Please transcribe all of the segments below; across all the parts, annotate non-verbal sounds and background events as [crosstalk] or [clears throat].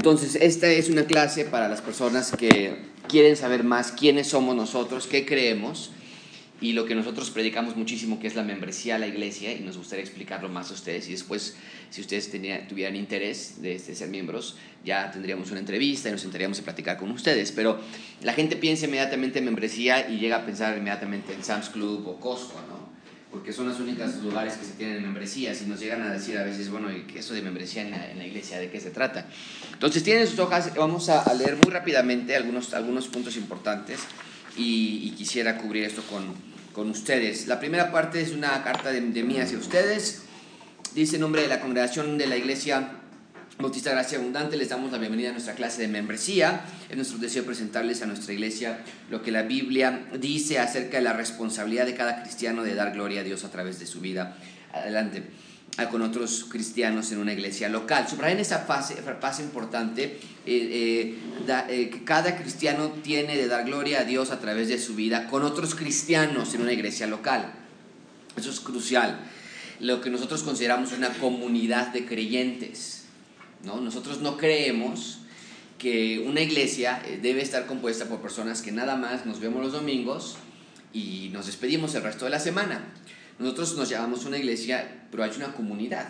Entonces, esta es una clase para las personas que quieren saber más quiénes somos nosotros, qué creemos y lo que nosotros predicamos muchísimo, que es la membresía a la iglesia, y nos gustaría explicarlo más a ustedes. Y después, si ustedes tuvieran interés de, de, ser miembros, ya tendríamos una entrevista y nos sentaríamos a platicar con ustedes. Pero la gente piensa inmediatamente en membresía y llega a pensar inmediatamente en Sam's Club o Costco, ¿no? Porque son los únicos lugares que se tienen membresías y nos llegan a decir a veces, bueno, eso de membresía en la, iglesia, ¿de qué se trata? Entonces tienen sus hojas, vamos a, leer muy rápidamente algunos, algunos puntos importantes y, quisiera cubrir esto con, con, ustedes. La primera parte es una carta de, de mí hacia ustedes, dice en nombre de la congregación de la iglesia Bautista Gracia Abundante, les damos la bienvenida a nuestra clase de membresía. Es nuestro deseo presentarles a nuestra iglesia lo que la Biblia dice acerca de la responsabilidad de cada cristiano de dar gloria a Dios a través de su vida. Adelante con otros cristianos en una iglesia local. Subrayen esa fase, fase importante eh, eh, eh, que cada cristiano tiene de dar gloria a Dios a través de su vida con otros cristianos en una iglesia local. Eso es crucial. Lo que nosotros consideramos una comunidad de creyentes ¿no? Nosotros no creemos que una iglesia eh, debe estar compuesta por personas que nada más nos vemos los domingos y nos despedimos el resto de la semana. Nosotros nos llamamos una iglesia, pero hay una comunidad.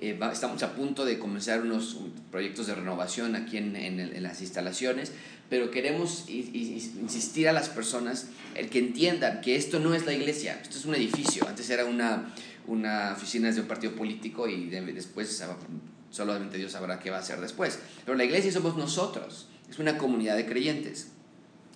Eh, estamos a punto de comenzar unos proyectos de renovación aquí en, en, las instalaciones, pero queremos insistir a las personas el que entiendan que esto no es la iglesia, esto es un edificio. Antes era una, una oficina de un partido político y después Solamente Dios sabrá qué va a hacer después. Pero la iglesia somos nosotros. Es una comunidad de creyentes.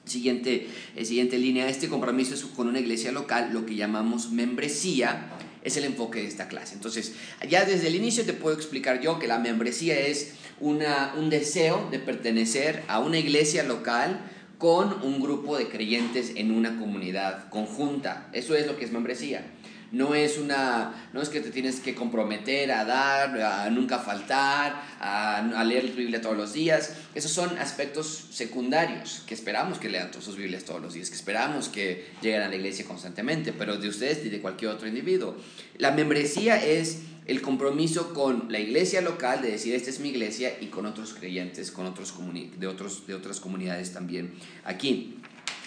Siguiente, eh, siguiente línea, este compromiso es con una iglesia local, lo que llamamos membresía, es el enfoque de esta clase. Entonces, ya desde el inicio te puedo explicar yo que la membresía es una, un deseo de pertenecer a una iglesia local con un grupo de creyentes en una comunidad conjunta. Eso es lo que es membresía no es una, no es que te tienes que comprometer a dar, a nunca faltar, a, leer la Biblia todos los días. Esos son aspectos secundarios que esperamos que lean todas sus Biblias todos los días, que esperamos que lleguen a la iglesia constantemente, pero de ustedes y de cualquier otro individuo. La membresía es el compromiso con la iglesia local de decir esta es mi iglesia y con otros creyentes, con otros de, otros, de otras comunidades también aquí.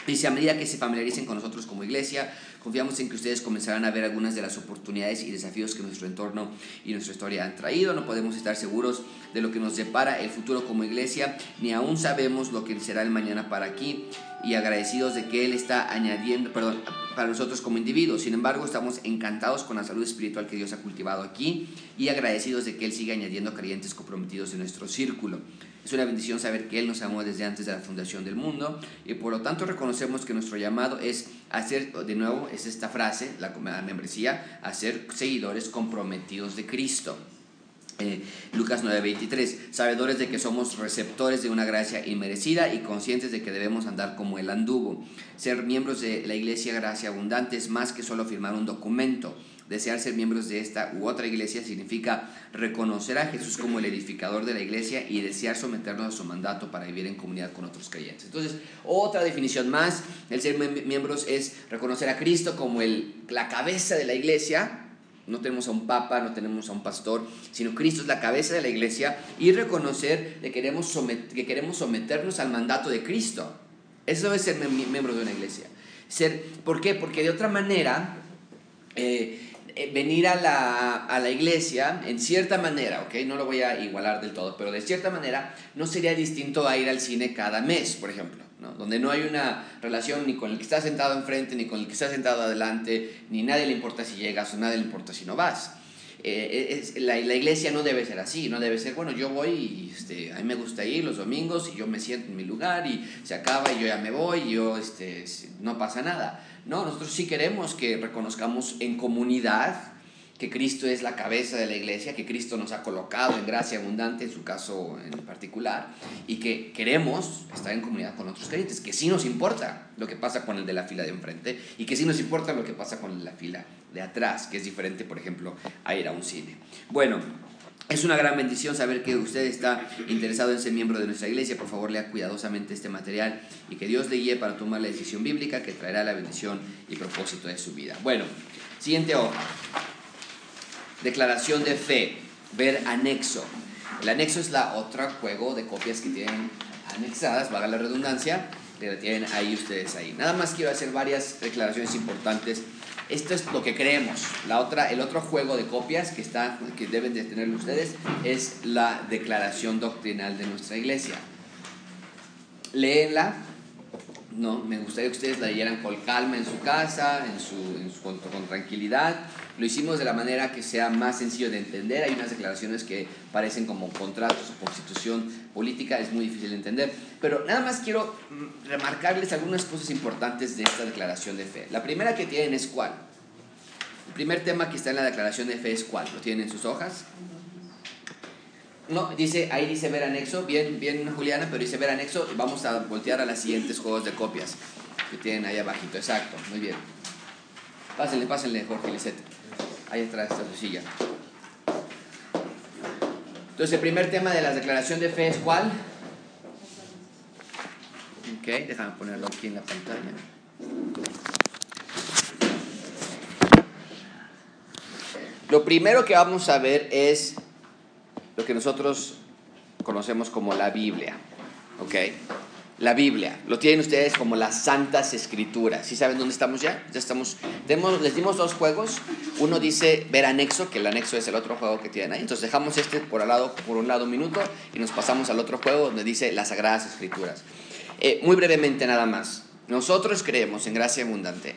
Dice, a medida que se familiaricen con nosotros como iglesia, Confiamos en que ustedes comenzarán a ver algunas de las oportunidades y desafíos que nuestro entorno y nuestra historia han traído. No podemos estar seguros de lo que nos depara el futuro como iglesia, ni aún sabemos lo que será el mañana para aquí y agradecidos de que Él está añadiendo, perdón, para nosotros como individuos. Sin embargo, estamos encantados con la salud espiritual que Dios ha cultivado aquí y agradecidos de que Él siga añadiendo creyentes comprometidos en nuestro círculo. Es una bendición saber que Él nos amó desde antes de la fundación del mundo y por lo tanto reconocemos que nuestro llamado es hacer, de nuevo, es esta frase, la membresía, a ser seguidores comprometidos de Cristo. Eh, Lucas 9:23, sabedores de que somos receptores de una gracia inmerecida y conscientes de que debemos andar como Él anduvo. Ser miembros de la Iglesia Gracia Abundante es más que solo firmar un documento Desear ser miembros de esta u otra iglesia significa reconocer a Jesús como el edificador de la iglesia y desear someternos a su mandato para vivir en comunidad con otros creyentes. Entonces, otra definición más, el ser miembros es reconocer a Cristo como el, la cabeza de la iglesia. No tenemos a un papa, no tenemos a un pastor, sino Cristo es la cabeza de la iglesia y reconocer que queremos, que queremos someternos al mandato de Cristo. Eso es ser miembro de una iglesia. Ser, ¿Por qué? Porque de otra manera, eh, venir a la, a la, iglesia, en cierta manera, ¿ok? No lo voy a igualar del todo, pero de cierta manera no sería distinto a ir al cine cada mes, por ejemplo, ¿no? Donde no hay una relación ni con el que está sentado enfrente, ni con el que está sentado adelante, ni nadie le importa si llegas o nadie le importa si no vas. Eh, es, la, la, iglesia no debe ser así, no debe ser, bueno, yo voy y este, a mí me gusta ir los domingos y yo me siento en mi lugar y se acaba y yo ya me voy y yo, este, no pasa nada no, nosotros sí queremos que reconozcamos en comunidad que Cristo es la cabeza de la iglesia, que Cristo nos ha colocado en gracia abundante, en su caso en particular, y que queremos estar en comunidad con otros creyentes, que sí nos importa lo que pasa con el de la fila de enfrente y que sí nos importa lo que pasa con la fila de atrás, que es diferente, por ejemplo, a ir a un cine. Bueno, es una gran bendición saber que usted está interesado en ser miembro de nuestra iglesia. Por favor, lea cuidadosamente este material y que Dios le guíe para tomar la decisión bíblica que traerá la bendición y propósito de su vida. Bueno, siguiente hoja. Declaración de fe. Ver anexo. El anexo es la otra juego de copias que tienen anexadas, valga la redundancia, pero tienen ahí ustedes ahí. Nada más quiero hacer varias declaraciones importantes. Esto es lo que creemos. La otra, el otro juego de copias que, está, que deben de tener ustedes es la declaración doctrinal de nuestra iglesia. Léenla, no, me gustaría que ustedes la leyeran con calma en su casa, en su, con, tranquilidad. Lo hicimos de la manera que sea más sencillo de entender. Hay unas declaraciones que parecen como contratos o constitución política, es muy difícil de entender. Pero nada más quiero mm, remarcarles algunas cosas importantes de esta declaración de fe. La primera que tienen es cuál. El primer tema que está en la declaración de fe es cuál. ¿Lo tienen en sus hojas? No, dice, ahí dice ver anexo, bien, bien Juliana, pero dice ver anexo vamos a voltear a las siguientes juegos de copias que tienen ahí abajito, exacto, muy bien. Pásenle, pásenle, Jorge Lisette. Ahí atrás está su silla. Entonces, el primer tema de la declaración de fe es cuál? Ok, déjame ponerlo aquí en la pantalla. Lo primero que vamos a ver es lo que nosotros conocemos como la Biblia. ¿Ok? La Biblia. Lo tienen ustedes como las santas escrituras. ¿Sí saben dónde estamos ya? Ya estamos. les dimos dos juegos. Uno dice ver anexo, que el anexo es el otro juego que tienen ahí. Entonces dejamos este por, al lado, por un lado un minuto y nos pasamos al otro juego donde dice las sagradas escrituras. Eh, muy brevemente nada más. Nosotros creemos en gracia abundante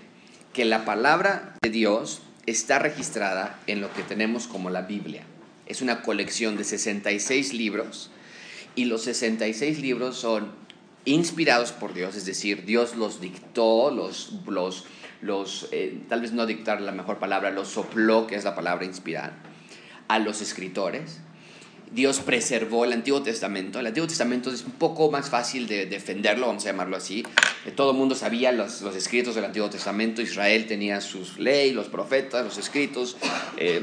que la palabra de Dios está registrada en lo que tenemos como la Biblia es una colección de 66 libros y los 66 libros son inspirados por Dios, es decir, Dios los dictó, los, los, los eh, tal vez no dictar la mejor palabra, los sopló, que es la palabra inspirar, a los escritores. Dios preservó el Antiguo Testamento. El Antiguo Testamento es un poco más fácil de defenderlo, vamos a llamarlo así. Eh, todo el mundo sabía los, los escritos del Antiguo Testamento. Israel tenía sus leyes, los profetas, los escritos. Eh,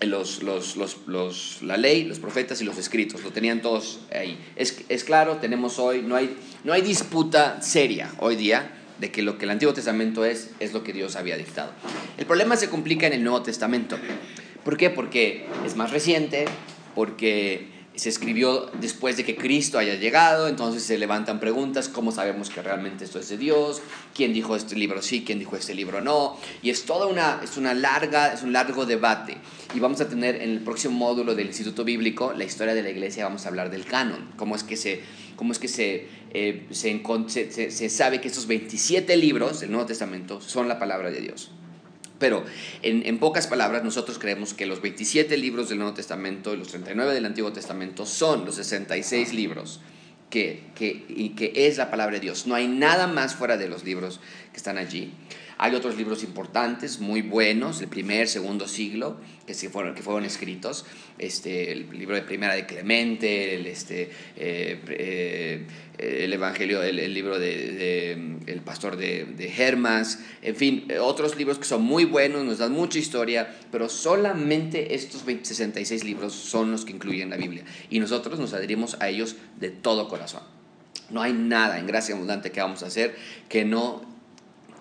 los, los, los, la ley, los profetas y los escritos, lo tenían todos ahí. Es, es, claro, tenemos hoy, no hay, no hay disputa seria hoy día de que lo que el Antiguo Testamento es, es lo que Dios había dictado. El problema se complica en el Nuevo Testamento. ¿Por qué? Porque es más reciente, porque se escribió después de que Cristo haya llegado, entonces se levantan preguntas, ¿cómo sabemos que realmente esto es de Dios? ¿Quién dijo este libro sí? ¿Quién dijo este libro no? Y es toda una, es una larga, es un largo debate. Y vamos a tener en el próximo módulo del Instituto Bíblico, la historia de la iglesia, vamos a hablar del canon, cómo es que se, cómo es que se, eh, se, se sabe que estos 27 libros del Nuevo Testamento son la palabra de Dios. Pero en, pocas palabras, nosotros creemos que los 27 libros del Nuevo Testamento y los 39 del Antiguo Testamento son los 66 libros que, que, y que es la palabra de Dios. No hay nada más fuera de los libros que están allí. Hay otros libros importantes, muy buenos, el primer, segundo siglo, que, fueron, que fueron escritos. Este, el libro de Primera de Clemente, el, este, eh, eh, el Evangelio, el, libro de, El Pastor de, de, Hermas, en fin, otros libros que son muy buenos, nos dan mucha historia, pero solamente estos 66 libros son los que incluyen la Biblia. Y nosotros nos adherimos a ellos de todo corazón. No hay nada en gracia abundante que vamos a hacer que no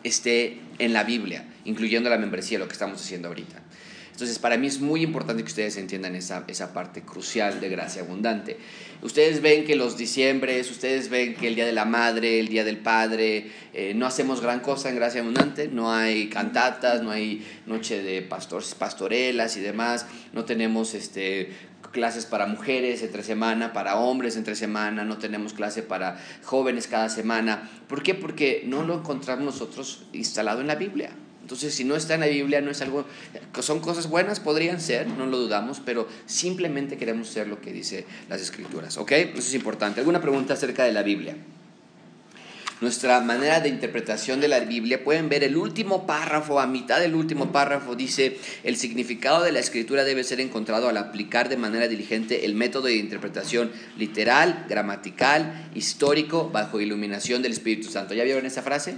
esté en la Biblia, incluyendo la membresía, lo que estamos haciendo ahorita. Entonces, para mí es muy importante que ustedes entiendan esa, esa parte crucial de gracia abundante. Ustedes ven que los diciembres, ustedes ven que el Día de la Madre, el Día del Padre, eh, no hacemos gran cosa en gracia abundante, no hay cantatas, no hay noche de pastores, pastorelas y demás, no tenemos este, clases para mujeres entre semana, para hombres entre semana, no tenemos clase para jóvenes cada semana. ¿Por qué? Porque no lo encontramos nosotros instalado en la Biblia. Entonces, si no está en la Biblia, no es algo, son cosas buenas, podrían ser, no lo dudamos, pero simplemente queremos ser lo que dice las Escrituras, ¿ok? Eso es importante. ¿Alguna pregunta acerca de la Biblia? Nuestra manera de interpretación de la Biblia, pueden ver el último párrafo, a mitad del último párrafo dice, el significado de la escritura debe ser encontrado al aplicar de manera diligente el método de interpretación literal, gramatical, histórico, bajo iluminación del Espíritu Santo. ¿Ya vieron esa frase?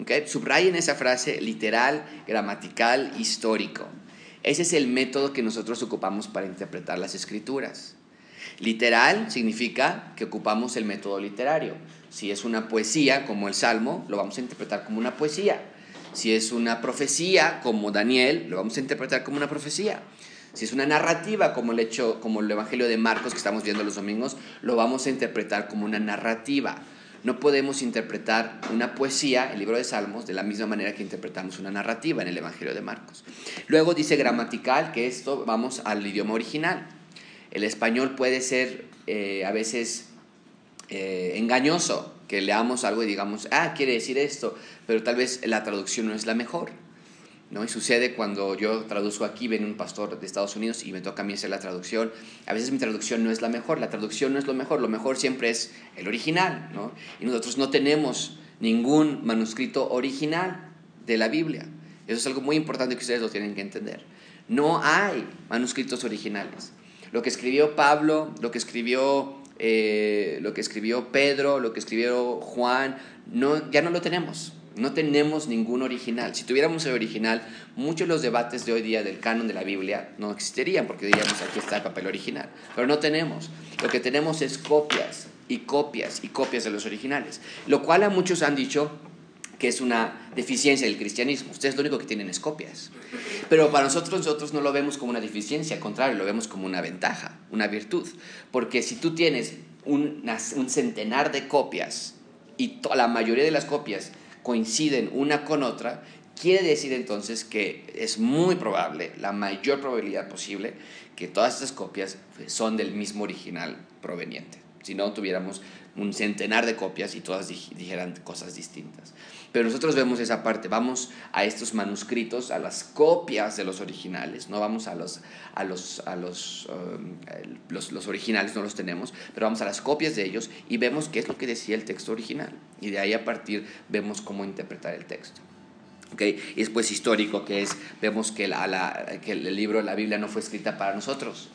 Okay. Subrayen esa frase literal, gramatical, histórico. Ese es el método que nosotros ocupamos para interpretar las escrituras. Literal significa que ocupamos el método literario. Si es una poesía, como el Salmo, lo vamos a interpretar como una poesía. Si es una profecía, como Daniel, lo vamos a interpretar como una profecía. Si es una narrativa como el, hecho, como el Evangelio de Marcos que estamos viendo los domingos, lo vamos a interpretar como una narrativa. No podemos interpretar una poesía, el libro de Salmos, de la misma manera que interpretamos una narrativa en el Evangelio de Marcos. Luego dice gramatical, que esto vamos al idioma original. El español puede ser eh, a veces eh, engañoso, que leamos algo y digamos, ah, quiere decir esto, pero tal vez la traducción no es la mejor. ¿no? Y sucede cuando yo traduzco aquí, viene un pastor de Estados Unidos y me toca a mí hacer la traducción. A veces mi traducción no es la mejor, la traducción no es lo mejor, lo mejor siempre es el original. ¿no? Y nosotros no tenemos ningún manuscrito original de la Biblia. Eso es algo muy importante que ustedes lo tienen que entender. No hay manuscritos originales. Lo que escribió Pablo, lo que escribió, eh, lo que escribió Pedro, lo que escribió Juan, no, ya no lo tenemos. No tenemos ningún original. Si tuviéramos el original, muchos de los debates de hoy día del canon de la Biblia no existirían porque diríamos aquí está el papel original. Pero no tenemos. Lo que tenemos es copias y copias y copias de los originales. Lo cual a muchos han dicho que es una deficiencia del cristianismo. Ustedes lo único que tienen es copias. Pero para nosotros, nosotros no lo vemos como una deficiencia, al contrario, lo vemos como una ventaja, una virtud. Porque si tú tienes un, un centenar de copias y la mayoría de las copias coinciden una con otra, quiere decir entonces que es muy probable, la mayor probabilidad posible, que todas estas copias son del mismo original proveniente. Si no, tuviéramos un centenar de copias y todas dijeran cosas distintas. Pero nosotros vemos esa parte, vamos a estos manuscritos, a las copias de los originales, no vamos a los, a los, a los, um, los, los, originales, no los tenemos, pero vamos a las copias de ellos y vemos qué es lo que decía el texto original. Y de ahí a partir vemos cómo interpretar el texto. Okay. Y después histórico, que es, vemos que, la, que el libro, la Biblia no fue escrita para nosotros.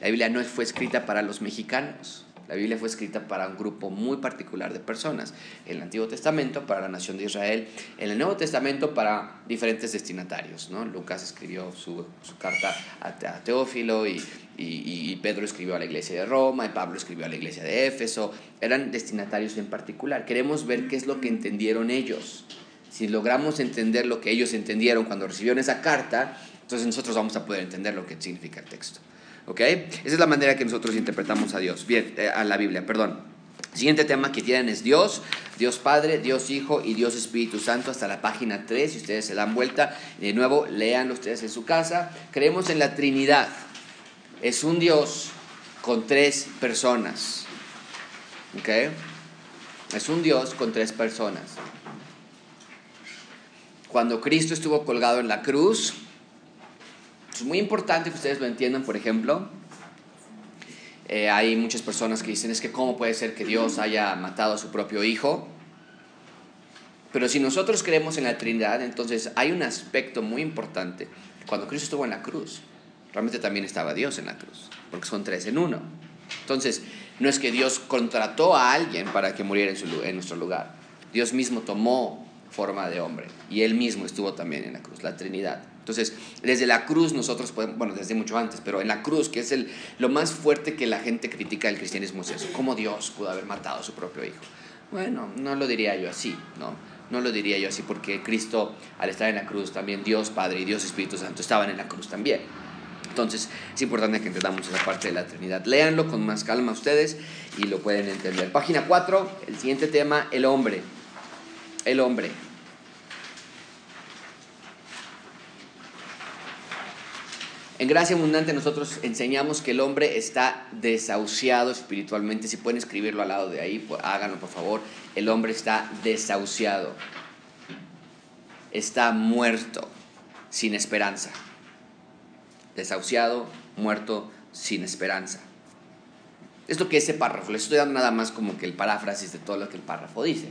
La Biblia no fue escrita para los mexicanos. La Biblia fue escrita para un grupo muy particular de personas. En el Antiguo Testamento para la nación de Israel, en el Nuevo Testamento para diferentes destinatarios. ¿no? Lucas escribió su, carta a, Teófilo y, y, y, Pedro escribió a la iglesia de Roma y Pablo escribió a la iglesia de Éfeso. Eran destinatarios en particular. Queremos ver qué es lo que entendieron ellos. Si logramos entender lo que ellos entendieron cuando recibieron esa carta, entonces nosotros vamos a poder entender lo que significa el texto. ¿Ok? Esa es la manera que nosotros interpretamos a Dios, bien, eh, a la Biblia, perdón. Siguiente tema que tienen es Dios, Dios Padre, Dios Hijo y Dios Espíritu Santo hasta la página 3. Si ustedes se dan vuelta, de nuevo, leanlo ustedes en su casa. Creemos en la Trinidad. Es un Dios con tres personas. ¿Ok? Es un Dios con tres personas. Cuando Cristo estuvo colgado en la cruz, es muy importante que ustedes lo entiendan, por ejemplo. Eh, hay muchas personas que dicen, es que cómo puede ser que Dios haya matado a su propio hijo. Pero si nosotros creemos en la Trinidad, entonces hay un aspecto muy importante. Cuando Cristo estuvo en la cruz, realmente también estaba Dios en la cruz, porque son tres en uno. Entonces, no es que Dios contrató a alguien para que muriera en, nuestro lugar. Dios mismo tomó forma de hombre y él mismo estuvo también en la cruz, la Trinidad. Entonces, desde la cruz nosotros podemos, bueno, desde mucho antes, pero en la cruz, que es lo más fuerte que la gente critica del cristianismo, es eso, cómo Dios pudo haber matado a su propio hijo. Bueno, no lo diría yo así, ¿no? No lo diría yo así porque Cristo, al estar en la cruz, también Dios Padre y Dios Espíritu Santo estaban en la cruz también. Entonces, es importante que entendamos esa parte de la Trinidad. Léanlo con más calma ustedes y lo pueden entender. Página 4, el siguiente tema, el hombre. El hombre. En Gracia Abundante nosotros enseñamos que el hombre está desahuciado espiritualmente. Si pueden escribirlo al lado de ahí, pues háganlo por favor. El hombre está desahuciado. Está muerto, sin esperanza. Desahuciado, muerto, sin esperanza. Esto que ese párrafo, les estoy dando nada más como que el paráfrasis de todo lo que el párrafo dice.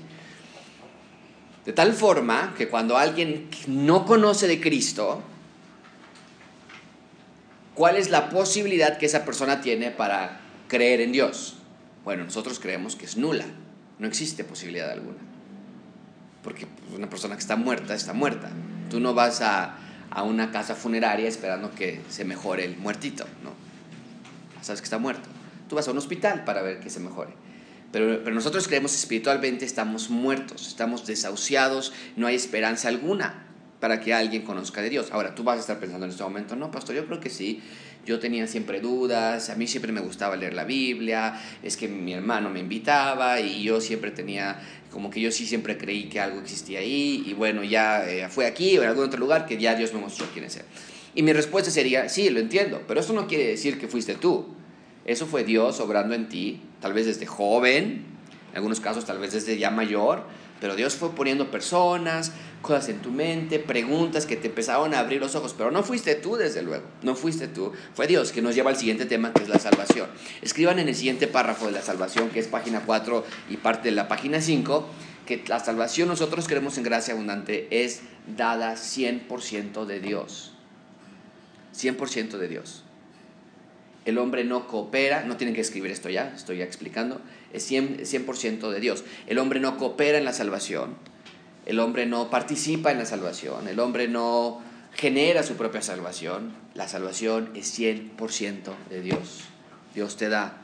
De tal forma que cuando alguien no conoce de Cristo, ¿Cuál es la posibilidad que esa persona tiene para creer en Dios? Bueno, nosotros creemos que es nula, no existe posibilidad alguna. Porque una persona que está muerta está muerta. Tú no vas a, a una casa funeraria esperando que se mejore el muertito, ¿no? Sabes que está muerto. Tú vas a un hospital para ver que se mejore. Pero, pero, nosotros creemos espiritualmente estamos muertos, estamos desahuciados, no hay esperanza alguna para que alguien conozca de Dios. Ahora, tú vas a estar pensando en este momento, no, pastor, yo creo que sí, yo tenía siempre dudas, a mí siempre me gustaba leer la Biblia, es que mi hermano me invitaba y yo siempre tenía, como que yo sí siempre creí que algo existía ahí y bueno, ya eh, fue aquí o en algún otro lugar que ya Dios me mostró quién es Él. Y mi respuesta sería, sí, lo entiendo, pero eso no quiere decir que fuiste tú. Eso fue Dios obrando en ti, tal vez desde joven, en algunos casos tal vez desde ya mayor, pero Dios fue poniendo personas, cosas en tu mente, preguntas que te empezaron a abrir los ojos, pero no fuiste tú, desde luego, no fuiste tú, fue Dios que nos lleva al siguiente tema que es la salvación. Escriban en el siguiente párrafo de la salvación, que es página 4 y parte de la página 5, que la salvación nosotros creemos en gracia abundante es dada 100% de Dios. 100% de Dios. El hombre no coopera, no tienen que escribir esto ya, estoy ya explicando, es 100%, 100 de Dios. El hombre no coopera en la salvación, el hombre no participa en la salvación, el hombre no genera su propia salvación, la salvación es 100% de Dios. Dios te da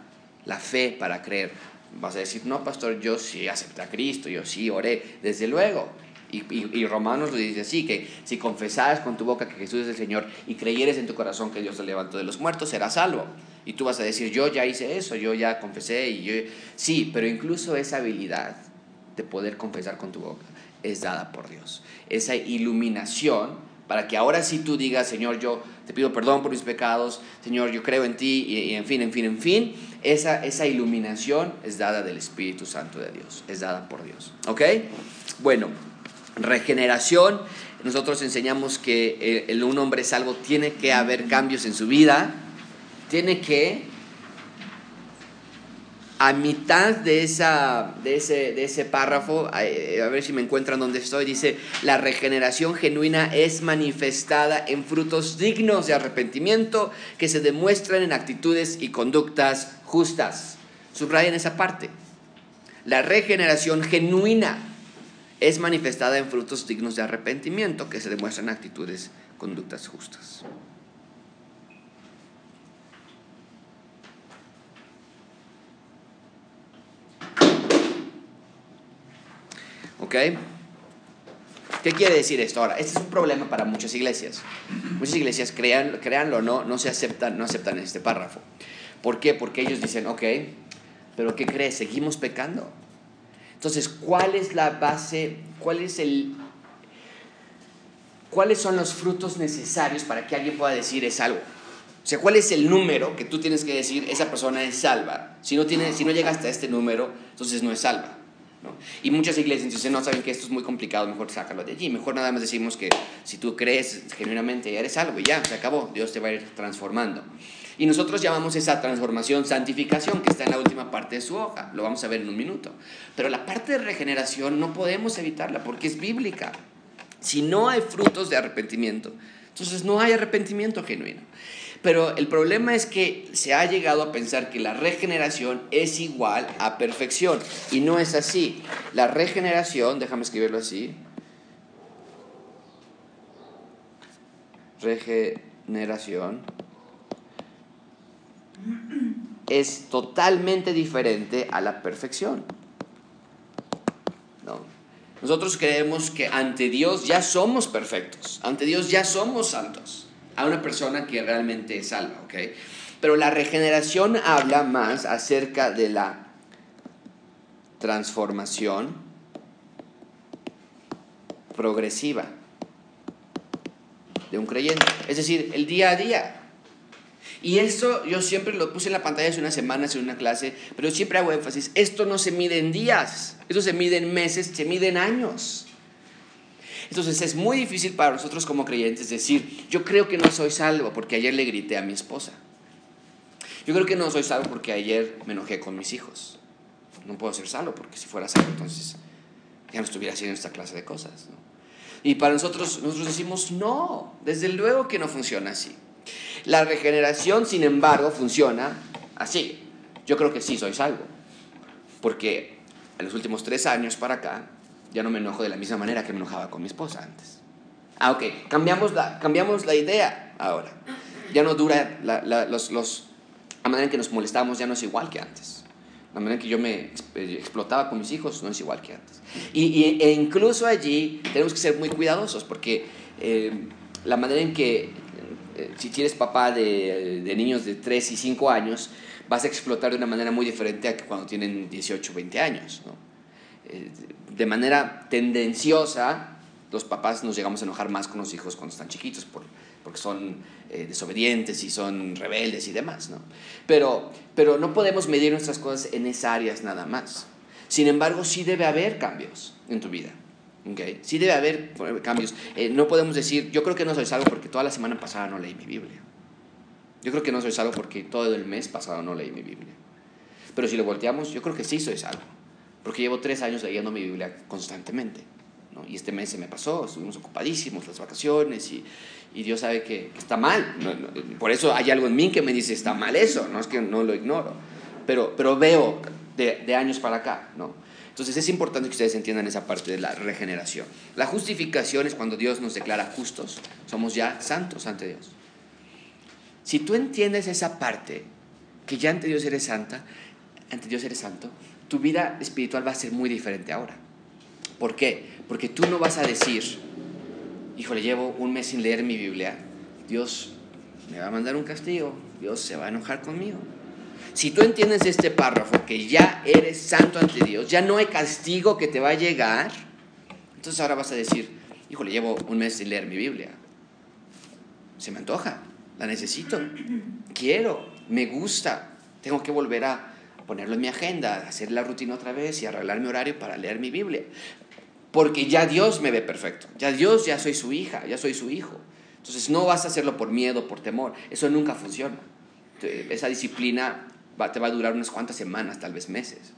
la fe para creer. Vas a decir, no, pastor, yo sí acepté a Cristo, yo sí oré, desde luego. Y, y, Romanos lo dice así, que si confesaras con tu boca que Jesús es el Señor y creyeres en tu corazón que Dios te levantó de los muertos, serás salvo. Y tú vas a decir, yo ya hice eso, yo ya confesé y yo... Sí, pero incluso esa habilidad de poder confesar con tu boca es dada por Dios. Esa iluminación para que ahora sí tú digas, Señor, yo te pido perdón por mis pecados, Señor, yo creo en ti, y, en fin, en fin, en fin, esa, esa iluminación es dada del Espíritu Santo de Dios, es dada por Dios. ¿Ok? Bueno, regeneración, nosotros enseñamos que un hombre salvo tiene que haber cambios en su vida, tiene que a mitad de, esa, de, ese, de ese párrafo, a, ver si me encuentran donde estoy, dice, la regeneración genuina es manifestada en frutos dignos de arrepentimiento que se demuestran en actitudes y conductas justas. Subrayen esa parte. La regeneración genuina es manifestada en frutos dignos de arrepentimiento que se demuestran en actitudes, conductas justas. ¿Ok? ¿Qué quiere decir esto? Ahora, este es un problema para muchas iglesias. Muchas iglesias, crean, créanlo o no, no se aceptan, no aceptan este párrafo. ¿Por qué? Porque ellos dicen, ok, pero ¿qué crees? ¿Seguimos pecando? Entonces, ¿cuál es la base? ¿Cuál es el, ¿Cuáles son los frutos necesarios para que alguien pueda decir es algo? O sea, ¿cuál es el número que tú tienes que decir esa persona es salva? Si no, tiene, si no llega hasta este número, entonces no es salva. Y muchas iglesias dicen, no, saben que esto es muy complicado, mejor sácalo de allí. Mejor nada más decimos que si tú crees genuinamente eres algo y ya, se acabó, Dios te va a ir transformando. Y nosotros llamamos esa transformación santificación que está en la última parte de su hoja. Lo vamos a ver en un minuto. Pero la parte de regeneración no podemos evitarla porque es bíblica. Si no hay frutos de arrepentimiento, entonces no hay arrepentimiento genuino. Pero el problema es que se ha llegado a pensar que la regeneración es igual a perfección. Y no es así. La regeneración, déjame escribirlo así. Regeneración es totalmente diferente a la perfección. Nosotros creemos que ante Dios ya somos perfectos, ante Dios ya somos santos a una persona que realmente es salva, ¿ok? Pero la regeneración habla más acerca de la transformación progresiva de un creyente, es decir, el día a día. Y esto yo siempre lo puse en la pantalla hace unas semanas en una clase, pero siempre hago énfasis, esto no se mide en días, esto se mide en meses, se mide en años. Entonces es muy difícil para nosotros como creyentes decir, yo creo que no soy salvo porque ayer le grité a mi esposa. Yo creo que no soy salvo porque ayer me enojé con mis hijos. No puedo ser salvo porque si fuera salvo entonces ya no estuviera haciendo esta clase de cosas. Y para nosotros, nosotros decimos, no, desde luego que no funciona así. La regeneración, sin embargo, funciona así. Yo creo que sí soy salvo. Porque en los últimos tres años para acá, ya no me enojo de la misma manera que me enojaba con mi esposa antes. Ah, ok, cambiamos la, cambiamos la idea ahora. Ya no dura, la, los, los, la manera en que nos molestamos ya no es igual que antes. La manera en que yo me explotaba con mis hijos no es igual que antes. Y, e incluso allí tenemos que ser muy cuidadosos porque eh, la manera en que eh, si tienes papá de, de, niños de 3 y 5 años, vas a explotar de una manera muy diferente a que cuando tienen 18 o 20 años. ¿no? Eh, de manera tendenciosa, los papás nos llegamos a enojar más con los hijos cuando están chiquitos, por, porque son eh, desobedientes y son rebeldes y demás. ¿no? Pero, pero no podemos medir nuestras cosas en esas áreas nada más. Sin embargo, sí debe haber cambios en tu vida. Okay. Sí debe haber cambios. Eh, no podemos decir, yo creo que no soy salvo porque toda la semana pasada no leí mi Biblia. Yo creo que no soy salvo porque todo el mes pasado no leí mi Biblia. Pero si lo volteamos, yo creo que sí soy salvo. Porque llevo tres años leyendo mi Biblia constantemente. ¿no? Y este mes se me pasó, estuvimos ocupadísimos, las vacaciones, y, y Dios sabe que está mal. por eso hay algo en mí que me dice, está mal eso, no es que no lo ignoro. Pero, pero veo de, de años para acá, ¿no? Entonces es importante que ustedes entiendan esa parte de la regeneración. La justificación es cuando Dios nos declara justos, somos ya santos ante Dios. Si tú entiendes esa parte, que ya ante Dios eres santa, ante Dios eres santo, tu vida espiritual va a ser muy diferente ahora. ¿Por qué? Porque tú no vas a decir, híjole, llevo un mes sin leer mi Biblia, Dios me va a mandar un castigo, Dios se va a enojar conmigo. Si tú entiendes este párrafo, que ya eres santo ante Dios, ya no hay castigo que te va a llegar, entonces ahora vas a decir, híjole, llevo un mes sin leer mi Biblia. Se me antoja, la necesito, quiero, me gusta, tengo que volver a ponerlo en mi agenda, hacer la rutina otra vez y arreglar mi horario para leer mi Biblia. Porque ya Dios me ve perfecto, ya Dios, ya soy su hija, ya soy su hijo. Entonces no vas a hacerlo por miedo, por temor, eso nunca funciona. Esa disciplina te va a durar unas cuantas semanas, tal vez meses.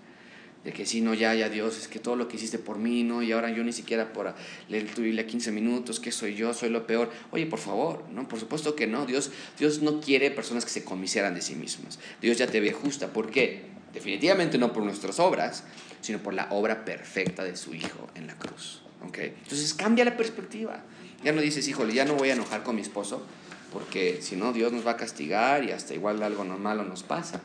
De que si no, ya, ya Dios, es que todo lo que hiciste por mí, ¿no? Y ahora yo ni siquiera por leer tu Biblia 15 minutos, que soy yo, soy lo peor. Oye, por favor, ¿no? Por supuesto que no. Dios, Dios no quiere personas que se comiseran de sí mismas. Dios ya te ve justa. ¿Por qué? Definitivamente no por nuestras obras, sino por la obra perfecta de su Hijo en la cruz. ¿okay? Entonces cambia la perspectiva. Ya no dices, híjole, ya no voy a enojar con mi esposo, porque si no, Dios nos va a castigar y hasta igual algo malo nos pasa.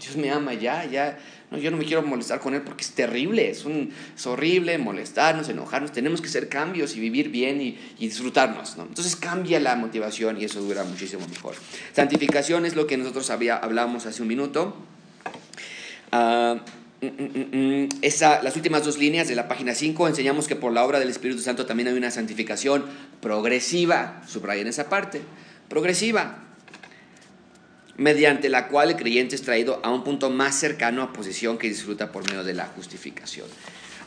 Dios me ama ya, ya. No, yo no me quiero molestar con Él porque es terrible, es, un, horrible molestarnos, enojarnos. Tenemos que hacer cambios y vivir bien y, disfrutarnos. ¿no? Entonces cambia la motivación y eso dura muchísimo mejor. Santificación es lo que nosotros había, hablamos hace un minuto. Uh, esa, las últimas dos líneas de la página 5 enseñamos que por la obra del Espíritu Santo también hay una santificación progresiva. Subrayen esa parte. Progresiva mediante la cual el creyente es traído a un punto más cercano a posición que disfruta por medio de la justificación.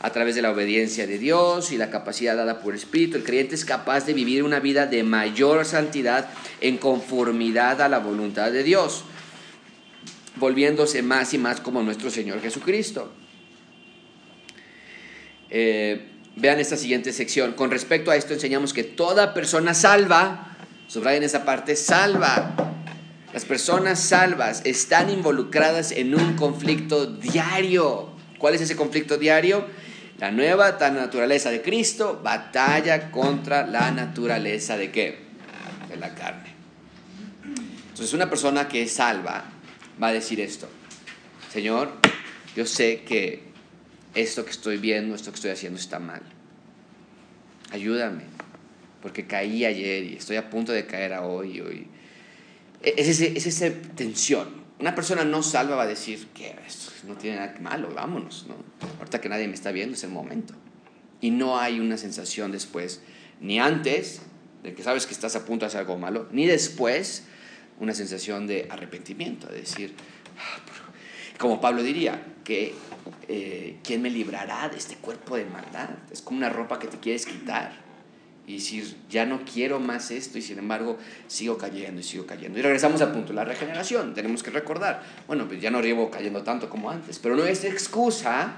A través de la obediencia de Dios y la capacidad dada por el Espíritu, el creyente es capaz de vivir una vida de mayor santidad en conformidad a la voluntad de Dios, volviéndose más y más como nuestro Señor Jesucristo. Eh, vean esta siguiente sección. Con respecto a esto enseñamos que toda persona salva, subrayen esa parte, salva las personas salvas están involucradas en un conflicto diario. ¿Cuál es ese conflicto diario? La nueva naturaleza de Cristo batalla contra la naturaleza de qué? De la carne. Entonces una persona que es salva va a decir esto. Señor, yo sé que esto que estoy viendo, esto que estoy haciendo está mal. Ayúdame, porque caí ayer y estoy a punto de caer hoy. hoy es, esa tensión. Una persona no salva va a decir que esto no tiene nada malo, vámonos. ¿no? Ahorita que nadie me está viendo es el momento. Y no hay una sensación después, ni antes de que sabes que estás a punto de hacer algo malo, ni después una sensación de arrepentimiento, de decir, ah, como Pablo diría, que eh, ¿quién me librará de este cuerpo de maldad? Es como una ropa que te quieres quitar y decir, ya no quiero más esto y sin embargo sigo cayendo y sigo cayendo. Y regresamos al punto, la regeneración, tenemos que recordar, bueno, pues ya no llevo cayendo tanto como antes, pero no es excusa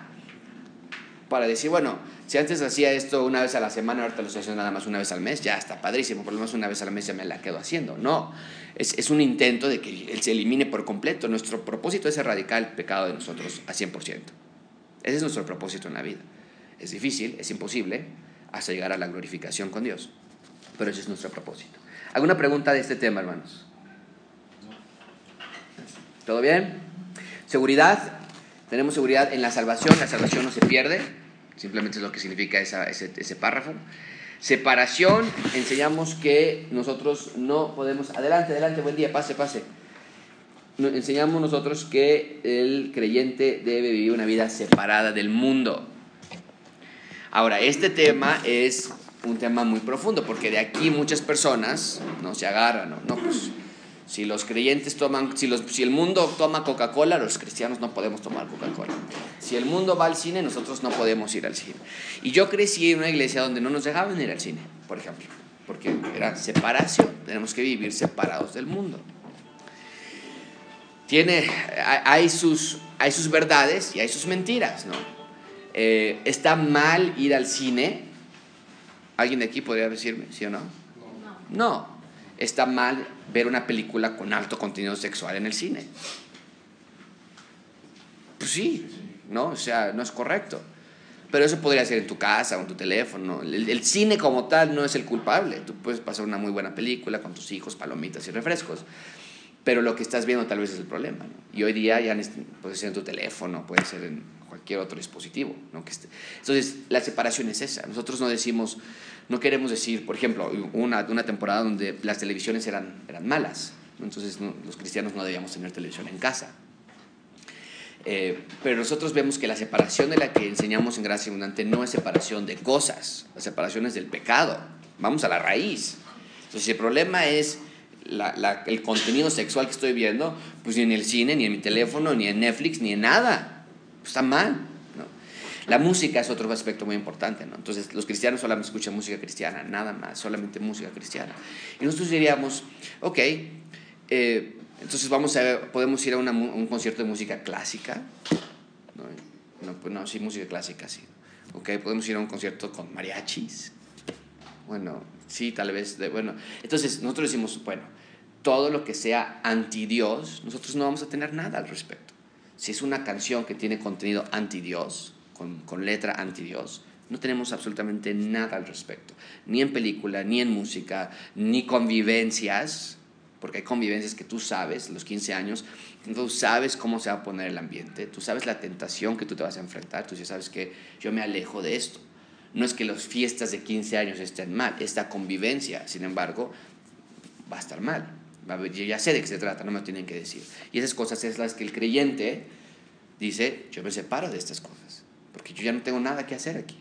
para decir, bueno, si antes hacía esto una vez a la semana, ahorita lo estoy haciendo nada más una vez al mes, ya está padrísimo, por lo menos una vez al mes ya me la quedo haciendo. No, es, es un intento de que se elimine por completo. Nuestro propósito es erradicar el pecado de nosotros a 100%. Ese es nuestro propósito en la vida. Es difícil, es imposible, hasta llegar a la glorificación con Dios. Pero ese es nuestro propósito. ¿Alguna pregunta de este tema, hermanos? ¿Todo bien? Seguridad. Tenemos seguridad en la salvación. La salvación no se pierde. Simplemente es lo que significa ese, ese, párrafo. Separación, enseñamos que nosotros no podemos... Adelante, adelante, buen día, pase, pase. Enseñamos nosotros que el creyente debe vivir una vida separada del mundo. Ahora, este tema es un tema muy profundo, porque de aquí muchas personas no se agarran, no, no pues si los creyentes toman, si, los, si el mundo toma Coca-Cola, los cristianos no podemos tomar Coca-Cola. Si el mundo va al cine, nosotros no podemos ir al cine. Y yo crecí en una iglesia donde no nos dejaban ir al cine, por ejemplo, porque era separación, tenemos que vivir separados del mundo. Tiene, hay, sus, hay sus verdades y hay sus mentiras, ¿no? Eh, ¿Está mal ir al cine? ¿Alguien de aquí podría decirme, sí o no? No. no. Está mal ver una película con alto contenido sexual en el cine. Pues sí, ¿no? O sea, no es correcto. Pero eso podría ser en tu casa o en tu teléfono. El, cine como tal no es el culpable. Tú puedes pasar una muy buena película con tus hijos, palomitas y refrescos. Pero lo que estás viendo tal vez es el problema. Y hoy día ya puede ser en tu teléfono, puede ser en cualquier otro dispositivo. ¿no? Entonces, la separación es esa. Nosotros no decimos, no queremos decir, por ejemplo, una, una temporada donde las televisiones eran, eran malas, entonces los cristianos no debíamos tener televisión en casa. Eh, pero nosotros vemos que la separación de la que enseñamos en Gracia Abundante no es separación de cosas, la separación es del pecado. Vamos a la raíz. Entonces, si el problema es la, el contenido sexual que estoy viendo, pues ni en el cine, ni en mi teléfono, ni en Netflix, ni en nada. Está mal. La música es otro aspecto muy importante, ¿no? Entonces, los cristianos solamente escuchan música cristiana, nada más, solamente música cristiana. Y nosotros diríamos, ok, eh, entonces vamos a, podemos ir a un concierto de música clásica. No, pues no, sí, música clásica, sí. Ok, podemos ir a un concierto con mariachis. Bueno, sí, tal vez, bueno. Entonces, nosotros decimos, bueno, todo lo que sea anti Dios, nosotros no vamos a tener nada al respecto. Si es una canción que tiene contenido anti Dios, con, letra anti-Dios. No tenemos absolutamente nada al respecto, ni en película, ni en música, ni convivencias, porque hay convivencias que tú sabes, los 15 años, tú sabes cómo se va a poner el ambiente, tú sabes la tentación que tú te vas a enfrentar, tú ya sabes que yo me alejo de esto. No es que las fiestas de 15 años estén mal, esta convivencia, sin embargo, va a estar mal. Yo ya sé de qué se trata, no me tienen que decir. Y esas cosas es las que el creyente dice, yo me separo de estas cosas porque yo ya no tengo nada que hacer aquí.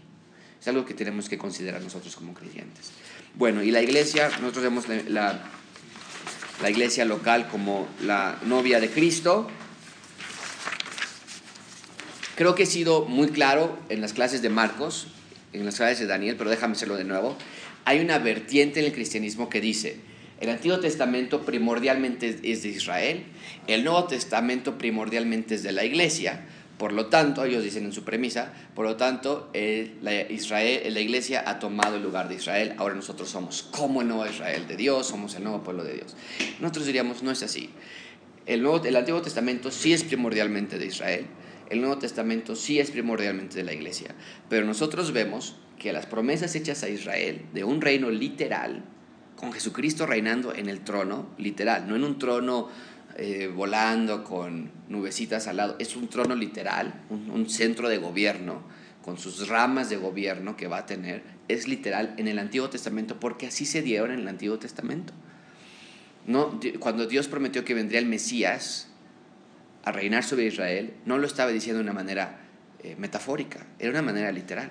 Es algo que tenemos que considerar nosotros como creyentes. Bueno, y la iglesia, nosotros vemos la, la, iglesia local como la novia de Cristo. Creo que he sido muy claro en las clases de Marcos, en las clases de Daniel, pero déjame hacerlo de nuevo. Hay una vertiente en el cristianismo que dice, el Antiguo Testamento primordialmente es de Israel, el Nuevo Testamento primordialmente es de la iglesia, por lo tanto, ellos dicen en su premisa, por lo tanto, la, la iglesia ha tomado el lugar de Israel, ahora nosotros somos como el nuevo Israel de Dios, somos el nuevo pueblo de Dios. Nosotros diríamos, no es así. El, nuevo, el Antiguo Testamento sí es primordialmente de Israel, el Nuevo Testamento sí es primordialmente de la iglesia, pero nosotros vemos que las promesas hechas a Israel de un reino literal, con Jesucristo reinando en el trono, literal, no en un trono eh, volando con nubecitas al lado. Es un trono literal, un, centro de gobierno, con sus ramas de gobierno que va a tener. Es literal en el Antiguo Testamento porque así se dieron en el Antiguo Testamento. No, cuando Dios prometió que vendría el Mesías a reinar sobre Israel, no lo estaba diciendo de una manera eh, metafórica, era una manera literal.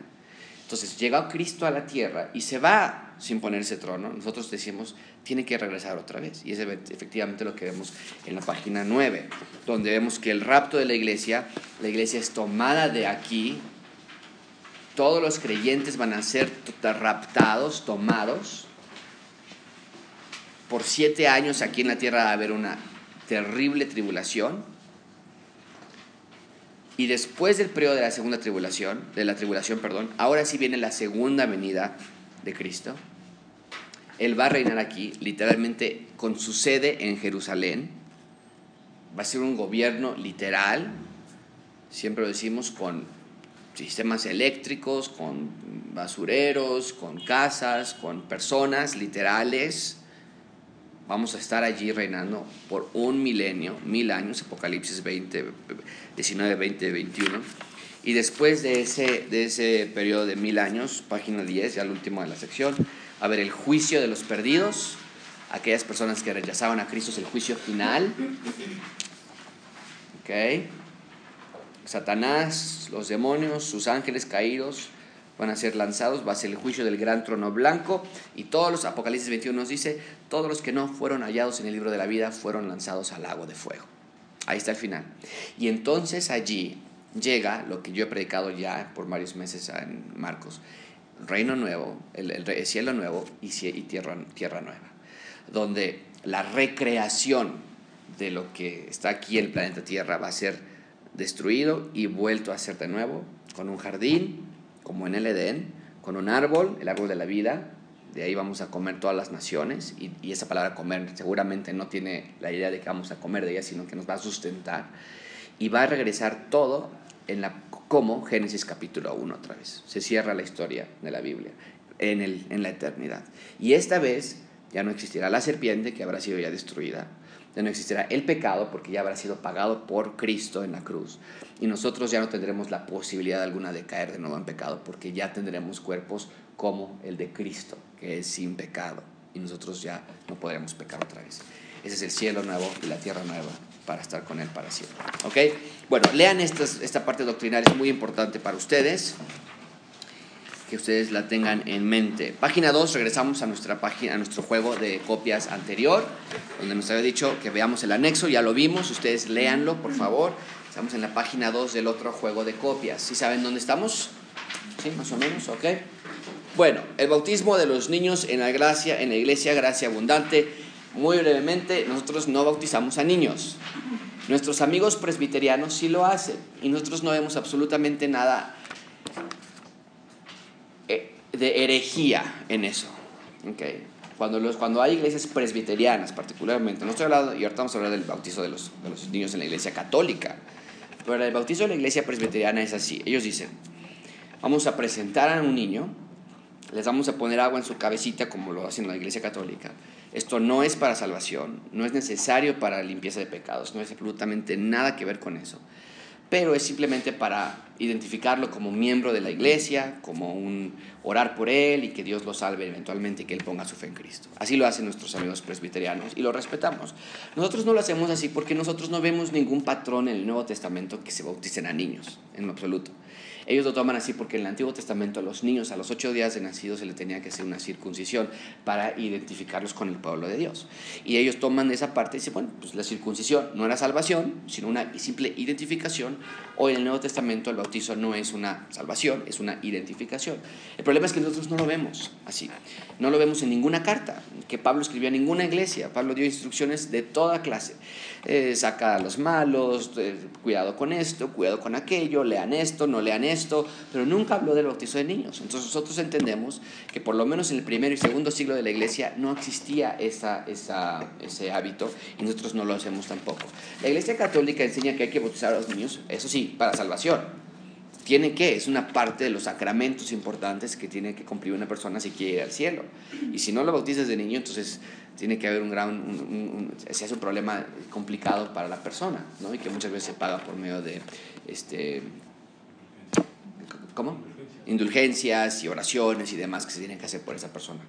Entonces llega Cristo a la tierra y se va sin ponerse trono. Nosotros decimos, tiene que regresar otra vez. Y es efectivamente lo que vemos en la página 9, donde vemos que el rapto de la iglesia, la iglesia es tomada de aquí, todos los creyentes van a ser raptados, tomados. Por siete años aquí en la tierra va a haber una terrible tribulación. Y después del periodo de la segunda tribulación, de la tribulación, perdón, ahora sí viene la segunda venida de Cristo. Él va a reinar aquí, literalmente con su sede en Jerusalén. Va a ser un gobierno literal, siempre lo decimos, con sistemas eléctricos, con basureros, con casas, con personas literales. Vamos a estar allí reinando por un milenio, mil años, Apocalipsis 20, 19, 20, 21. Y después de ese, de ese periodo de mil años, página 10, ya el último de la sección, a ver el juicio de los perdidos, aquellas personas que rechazaban a Cristo es el juicio final. ¿Ok? Satanás, los demonios, sus ángeles caídos van a ser lanzados, va a ser el juicio del gran trono blanco y todos los, Apocalipsis 21 nos dice, todos los que no fueron hallados en el libro de la vida fueron lanzados al lago de fuego. Ahí está el final. Y entonces allí llega lo que yo he predicado ya por varios meses en Marcos, reino nuevo, el, cielo nuevo y, tierra, tierra nueva, donde la recreación de lo que está aquí en el planeta Tierra va a ser destruido y vuelto a ser de nuevo, con un jardín, como en el Edén, con un árbol, el árbol de la vida, de ahí vamos a comer todas las naciones, y, y, esa palabra comer seguramente no tiene la idea de que vamos a comer de ella, sino que nos va a sustentar, y va a regresar todo en la, como Génesis capítulo 1 otra vez. Se cierra la historia de la Biblia en, la eternidad. Y esta vez ya no existirá la serpiente que habrá sido ya destruida. Ya no existirá el pecado porque ya habrá sido pagado por Cristo en la cruz. Y nosotros ya no tendremos la posibilidad alguna de caer de nuevo en pecado porque ya tendremos cuerpos como el de Cristo, que es sin pecado. Y nosotros ya no podremos pecar otra vez. Ese es el cielo nuevo y la tierra nueva para estar con Él para siempre. ¿Ok? Bueno, lean esta parte doctrinal, es muy importante para ustedes, que ustedes la tengan en mente. Página 2, regresamos a nuestra página, a nuestro juego de copias anterior, donde nos había dicho que veamos el anexo, ya lo vimos, ustedes léanlo, por favor. Estamos en la página 2 del otro juego de copias. ¿Sí saben dónde estamos? ¿Sí? Más o menos, ¿ok? Bueno, el bautismo de los niños en la gracia, en la iglesia, gracia abundante muy brevemente, nosotros no bautizamos a niños. Nuestros amigos presbiterianos sí lo hacen y nosotros no vemos absolutamente nada eh, de herejía en eso. Okay. Cuando, los, cuando hay iglesias presbiterianas, particularmente, no estoy hablando, y ahorita vamos a hablar del bautizo de los, de los niños en la iglesia católica, pero el bautizo de la iglesia presbiteriana es así. Ellos dicen, vamos a presentar a un niño, les vamos a poner agua en su cabecita, como lo hacen en la iglesia católica, esto no es para salvación, no es necesario para limpieza de pecados, no es absolutamente nada que ver con eso, pero es simplemente para identificarlo como miembro de la iglesia, como un orar por él y que Dios lo salve eventualmente y que él ponga su fe en Cristo. Así lo hacen nuestros amigos presbiterianos y lo respetamos. Nosotros no lo hacemos así porque nosotros no vemos ningún patrón en el Nuevo Testamento que se bauticen a niños, en absoluto. Ellos lo toman así porque en el Antiguo Testamento a los niños a los ocho días de nacido se le tenía que hacer una circuncisión para identificarlos con el pueblo de Dios. Y ellos toman esa parte y dicen, bueno, pues la circuncisión no era salvación, sino una simple identificación. Hoy en el Nuevo Testamento el bautizo no es una salvación, es una identificación. El problema es que nosotros no lo vemos así. No lo vemos en ninguna carta que Pablo escribió a ninguna iglesia. Pablo dio instrucciones de toda clase. Eh, saca a los malos, eh, cuidado con esto, cuidado con aquello, lean esto, no lean esto, pero nunca habló del bautizo de niños. Entonces nosotros entendemos que por lo menos en el primero y segundo siglo de la iglesia no existía esa, esa, ese hábito y nosotros no lo hacemos tampoco. La iglesia católica enseña que hay que bautizar a los niños, eso sí, para salvación. Tiene que, es una parte de los sacramentos importantes que tiene que cumplir una persona si quiere ir al cielo. Y si no lo bautizas de niño, entonces tiene que haber un gran, se hace un problema complicado para la persona, ¿no? Y que muchas veces se paga por medio de, este, ¿cómo? Indulgencias y oraciones y demás que se tienen que hacer por esa persona.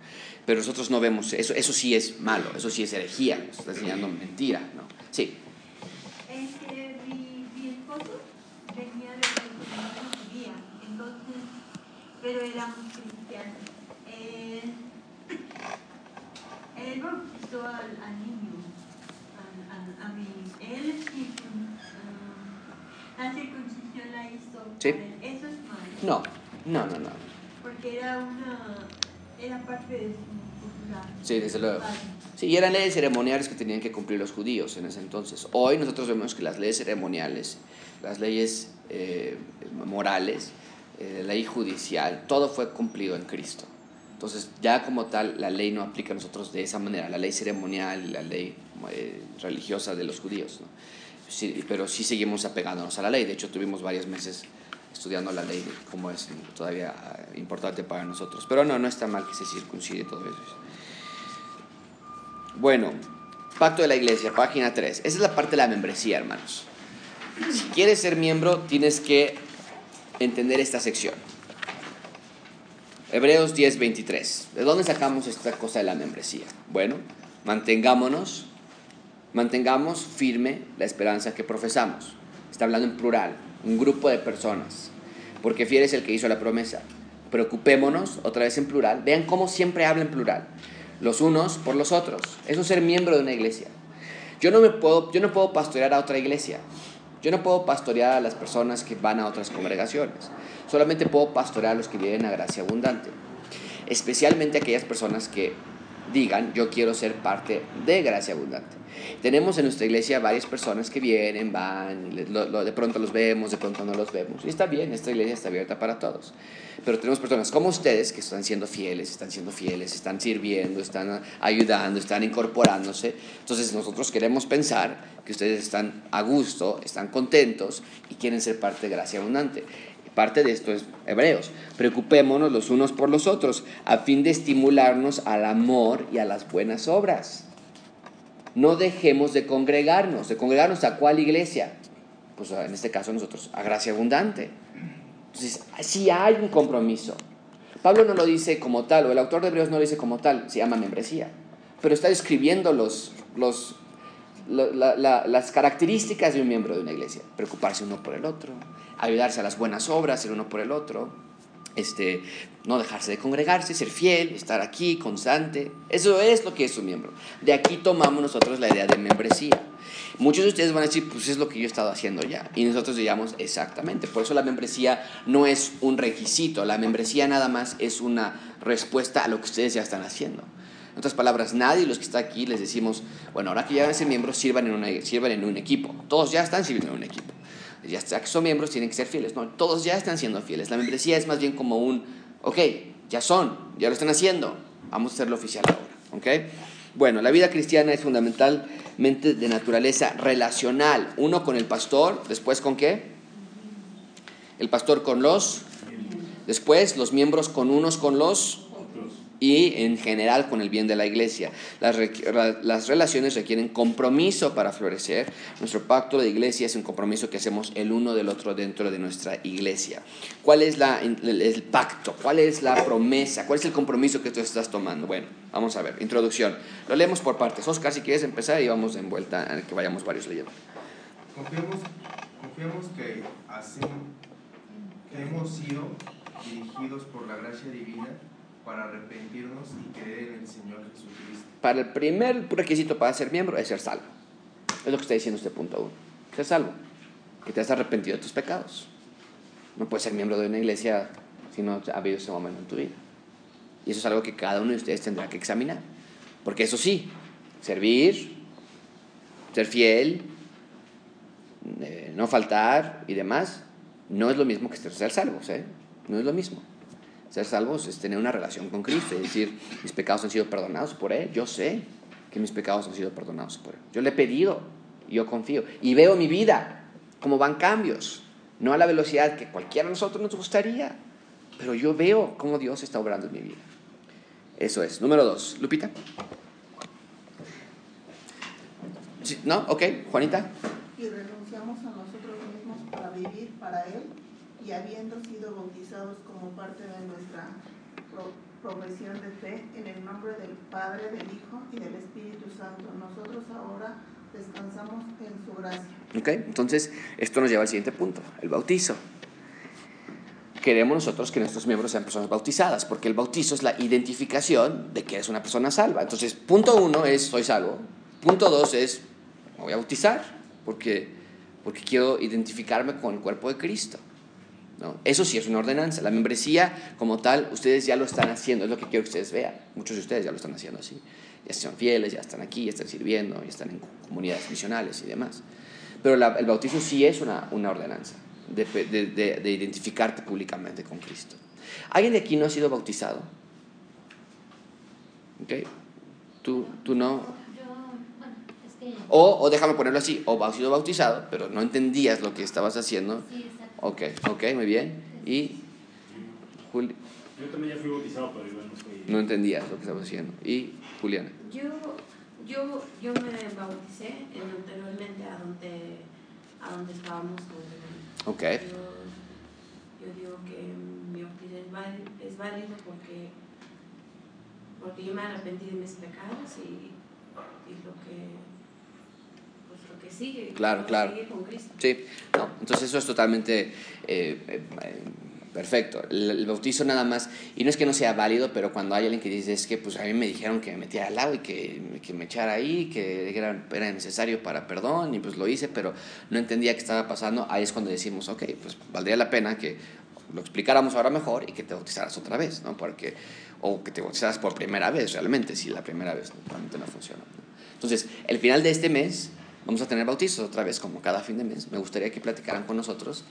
Pero nosotros no vemos, eso, eso sí es malo, eso sí es herejía, nos está enseñando mentira, ¿no? Sí. Este, mi, esposo venía de pero éramos cristianos. Eh, él bautizó al, al niño, a, a, a, mi, él uh, la circuncisión la hizo. Sí. Eso es No, malo. no, no, no. Porque era una, era parte de su cultura. Sí, desde luego. Sí, y eran leyes ceremoniales que tenían que cumplir los judíos en ese entonces. Hoy nosotros vemos que las leyes ceremoniales, las leyes eh, morales, eh, la ley judicial, todo fue cumplido en Cristo. Entonces, ya como tal, la ley no aplica a nosotros de esa manera, la ley ceremonial y la ley eh, religiosa de los judíos. ¿no? Sí, pero sí seguimos apegándonos a la ley. De hecho, tuvimos varios meses estudiando la ley, como es todavía eh, importante para nosotros. Pero no, no está mal que se circuncide todo eso. Bueno, Pacto de la Iglesia, página 3. Esa es la parte de la membresía, hermanos. Si quieres ser miembro, tienes que entender esta sección. Hebreos 10:23. ¿De dónde sacamos esta cosa de la membresía? Bueno, mantengámonos, mantengamos firme la esperanza que profesamos. Está hablando en plural, un grupo de personas, porque fiel es el que hizo la promesa. Preocupémonos, otra vez en plural. Vean cómo siempre habla en plural. Los unos por los otros. Eso es ser miembro de una iglesia. Yo no, me puedo, yo no puedo pastorear a otra iglesia. Yo no puedo pastorear a las personas que van a otras congregaciones. Solamente puedo pastorear a los que vienen a gracia abundante. Especialmente aquellas personas que digan, yo quiero ser parte de gracia abundante. Tenemos en nuestra iglesia varias personas que vienen, van, de pronto los vemos, de pronto no los vemos. Y está bien, esta iglesia está abierta para todos. Pero tenemos personas como ustedes que están siendo fieles, están siendo fieles, están sirviendo, están ayudando, están incorporándose. Entonces nosotros queremos pensar que ustedes están a gusto, están contentos y quieren ser parte de gracia abundante. Parte de esto es Hebreos. Preocupémonos los unos por los otros a fin de estimularnos al amor y a las buenas obras. No dejemos de congregarnos. ¿De congregarnos a cuál iglesia? Pues en este caso nosotros, a gracia abundante. Entonces, sí hay un compromiso. Pablo no lo dice como tal, o el autor de Hebreos no lo dice como tal, se llama membresía. Pero está describiendo los, los, las características de un miembro de una iglesia. Preocuparse uno por el otro, ayudarse a las buenas obras el uno por el otro, este, no dejarse de congregarse, ser fiel, estar aquí, constante. Eso es lo que es un miembro. De aquí tomamos nosotros la idea de membresía. Muchos de ustedes van a decir, pues es lo que yo he estado haciendo ya. Y nosotros digamos, exactamente. Por eso la membresía no es un requisito. La membresía nada más es una respuesta a lo que ustedes ya están haciendo. En otras palabras, nadie de los que está aquí les decimos, bueno, ahora que ya van a ser miembros, sirvan en, una, sirvan en un equipo. Todos ya están sirviendo en un equipo ya que son miembros, tienen que ser fieles. No, todos ya están siendo fieles. La membresía es más bien como un, ok, ya son, ya lo están haciendo, vamos a hacerlo oficial ahora. ¿ok? Bueno, la vida cristiana es fundamentalmente de naturaleza relacional. Uno con el pastor, después con qué? El pastor con los, después los miembros con unos con los y en general con el bien de la iglesia. Las, las, relaciones requieren compromiso para florecer. Nuestro pacto de iglesia es un compromiso que hacemos el uno del otro dentro de nuestra iglesia. ¿Cuál es la, el, pacto? ¿Cuál es la promesa? ¿Cuál es el compromiso que tú estás tomando? Bueno, vamos a ver. Introducción. Lo leemos por partes. Oscar, si quieres empezar y vamos en vuelta a que vayamos varios leyendo. Confiamos, confiamos que así que hemos sido dirigidos por la gracia divina para arrepentirnos y creer en el Señor Jesucristo. Para el primer requisito para ser miembro es ser salvo. Es lo que está diciendo este punto uno. Ser salvo. Que te has arrepentido de tus pecados. No puedes ser miembro de una iglesia si no ha habido ese momento en tu vida. Y eso es algo que cada uno de ustedes tendrá que examinar. Porque eso sí, servir, ser fiel, eh, no faltar y demás, no es lo mismo que ser salvos. ¿eh? No es lo mismo. Ser salvos es tener una relación con Cristo, es decir, mis pecados han sido perdonados por Él. Yo sé que mis pecados han sido perdonados por Él. Yo le he pedido, yo confío. Y veo mi vida, como van cambios. No a la velocidad que cualquiera de nosotros nos gustaría, pero yo veo cómo Dios está obrando en mi vida. Eso es. Número dos. Lupita. ¿No? Ok. Juanita. Y renunciamos a nosotros mismos para vivir para Él y habiendo sido bautizados como parte de nuestra profesión de fe, en el nombre del Padre, del Hijo y del Espíritu Santo, nosotros ahora descansamos en su gracia. Ok, entonces esto nos lleva al siguiente punto, el bautizo. Queremos nosotros que nuestros miembros sean personas bautizadas, porque el bautizo es la identificación de que eres una persona salva. Entonces, punto uno es soy salvo. Punto dos es me voy a bautizar, porque, porque quiero identificarme con el cuerpo de Cristo. Eso sí es una ordenanza. La membresía como tal, ustedes ya lo están haciendo, es lo que quiero que ustedes vean. Muchos de ustedes ya lo están haciendo así. Ya son fieles, ya están aquí, ya están sirviendo, ya están en comunidades misionales y demás. Pero el bautizo sí es una, una ordenanza de, de, de, identificarte públicamente con Cristo. ¿Alguien de aquí no ha sido bautizado? ¿Ok? ¿Tú, tú no? O, o déjame ponerlo así, o has sido bautizado, pero no entendías lo que estabas haciendo. Ok, ok, muy bien. ¿Y Juli? Yo también ya fui bautizado, pero igual no soy... No entendías lo que estaba haciendo. ¿Y Juliana? Yo, yo, yo me bauticé anteriormente a donde, a donde estábamos. Ok. yo digo que mi bautismo es válido, es válido porque, porque yo me arrepentí de mis pecados y, y lo que pues lo que sigue, Claro, claro. sigue con Cristo. Sí, no, entonces eso es totalmente eh, eh, eh, perfecto. El, el bautizo nada más, y no es que no sea válido, pero cuando hay alguien que dice, es que pues a mí me dijeron que me metiera al agua y que, que me echara ahí, que era, era necesario para perdón, y pues lo hice, pero no entendía qué estaba pasando, ahí es cuando decimos, ok, pues valdría la pena que lo explicáramos ahora mejor y que te bautizaras otra vez, ¿no? Porque, o que te bautizaras por primera vez realmente, si la primera vez realmente no funciona. ¿no? Entonces, el final de este mes vamos a tener bautizos otra vez, como cada fin de mes. Me gustaría que platicaran con nosotros,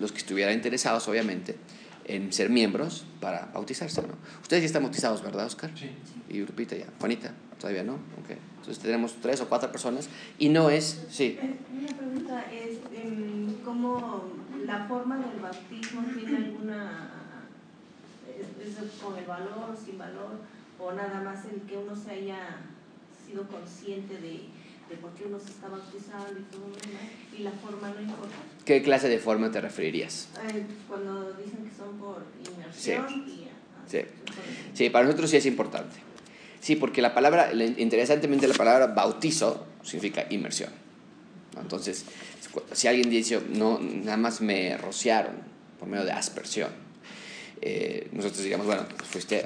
los que estuvieran interesados, obviamente, en ser miembros para bautizarse, ¿no? Ustedes ya están bautizados, ¿verdad, Oscar? Sí. Y Lupita ya. Juanita, todavía no. Ok. Entonces tenemos tres o cuatro personas y no es, sí. Eh, Una pregunta es, em, ¿cómo la forma del bautismo tiene alguna, es, es con el valor sin valor, o nada más el que uno se haya sido consciente de, de por qué uno se está bautizando y todo y la forma no importa? ¿Qué clase de forma te referirías? Eh, cuando dicen que son por inmersión y... ah, Sí. Sí, para nosotros sí es importante. Sí, porque la palabra, interesantemente la palabra bautizo significa inmersión. Entonces, si alguien dice, no, nada más me rociaron por medio de aspersión, eh, nosotros diríamos, bueno, pues fuiste,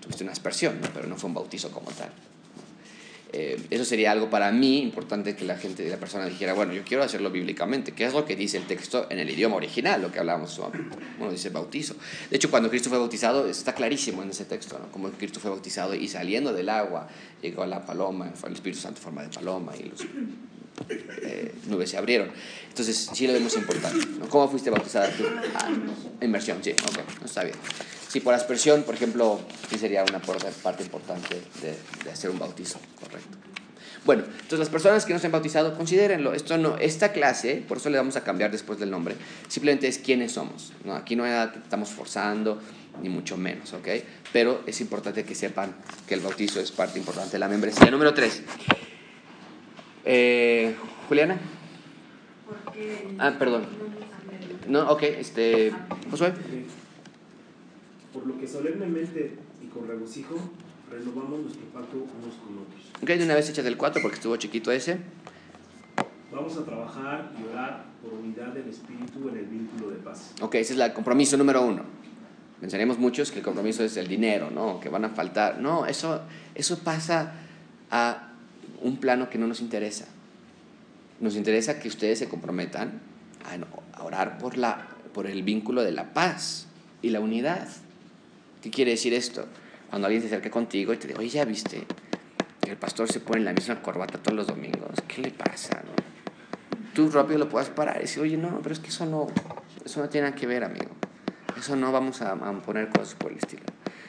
tuviste una aspersión, ¿no? pero no fue un bautizo como tal. Eh, eso sería algo para mí importante que la gente, la persona dijera, bueno, yo quiero hacerlo bíblicamente, ¿qué es lo que dice el texto en el idioma original, lo que hablábamos, bueno, dice bautizo. De hecho, cuando Cristo fue bautizado, está clarísimo en ese texto, ¿no? Como Cristo fue bautizado y saliendo del agua, llegó la paloma, el Espíritu Santo en forma de paloma y los eh, nubes se abrieron. Entonces, sí lo vemos importante. ¿no? ¿Cómo fuiste bautizada tú? Ah, inmersión, sí, ok, no está bien. Sí, por aspersión, por ejemplo, sí sería una parte importante de, hacer un bautizo, correcto. Bueno, entonces las personas que no se han bautizado, considérenlo. Esto no, esta clase, por eso le vamos a cambiar después del nombre, simplemente es quiénes somos. ¿no? Aquí no estamos forzando, ni mucho menos, ¿ok? Pero es importante que sepan que el bautizo es parte importante de la membresía. Número tres. Eh, Juliana. Porque Ah, perdón. No, ok, este. Josué. Por lo que solemnemente y con regocijo renovamos nuestro pacto unos con otros. Ok, de una vez échate el 4 porque estuvo chiquito ese. Vamos a trabajar y orar por unidad del espíritu en el vínculo de paz. Ok, ese es el compromiso número uno. Pensaremos muchos que el compromiso es el dinero, ¿no? Que van a faltar. No, eso, eso pasa a un plano que no nos interesa. Nos interesa que ustedes se comprometan a, orar por, la, por el vínculo de la paz y la unidad. ¿Qué quiere decir esto? Cuando alguien se acerca contigo y te dice, oye, ¿ya viste el pastor se pone la misma corbata todos los domingos? ¿Qué le pasa? no? Tú rápido lo puedas parar y decir, oye, no, pero es que eso no, eso no tiene nada que ver, amigo. Eso no vamos a, a poner cosas por el estilo.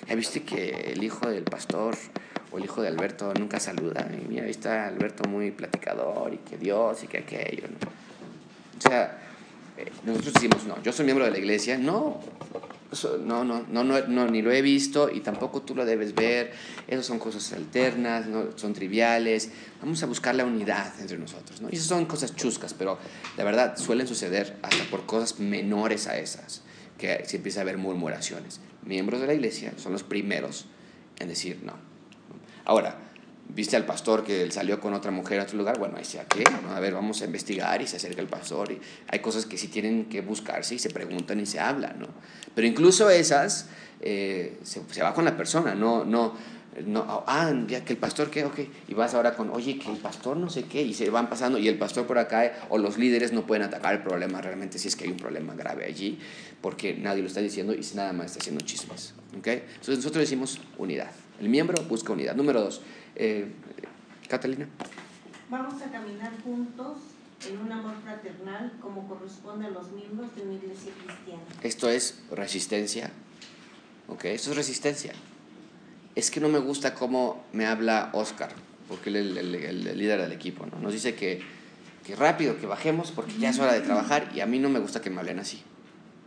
¿Ya viste que el hijo del pastor o el hijo de Alberto nunca saluda? Y mira, ahí está Alberto muy platicador y que Dios y que aquello. ¿no? O sea, eh, nosotros decimos, no, yo soy miembro de la iglesia. No, no, no, no, no, ni lo he visto y tampoco tú lo debes ver. Esas son cosas alternas, no, son triviales. Vamos a buscar la unidad entre nosotros. ¿no? Y esas son cosas chuscas, pero la verdad suelen suceder hasta por cosas menores a esas, que se empieza a ver murmuraciones. Miembros de la iglesia son los primeros en decir no. Ahora, ¿viste al pastor que salió con otra mujer a otro lugar? Bueno, ahí sea qué, ¿no? A ver, vamos a investigar y se acerca el pastor. Y hay cosas que sí tienen que buscarse y se preguntan y se hablan, ¿no? Pero incluso esas eh, se, va con la persona, no, no, no, ah, ya que el pastor qué, ok, y vas ahora con, oye, que el pastor no sé qué, y se van pasando, y el pastor por acá, o los líderes no pueden atacar el problema realmente si es que hay un problema grave allí, porque nadie lo está diciendo y nada más está haciendo chismes, ¿ok? Entonces nosotros decimos unidad, el miembro busca unidad. Número dos, eh, Catalina. Vamos a caminar juntos en un amor fraternal como corresponde a los miembros de una iglesia cristiana. Esto es resistencia. ¿Ok? Esto es resistencia. Es que no me gusta cómo me habla Oscar, porque él es el, el- el- el líder del equipo. ¿no? Nos dice que, que rápido, que bajemos, porque ya es hora de trabajar y a mí no me gusta que me hablen así.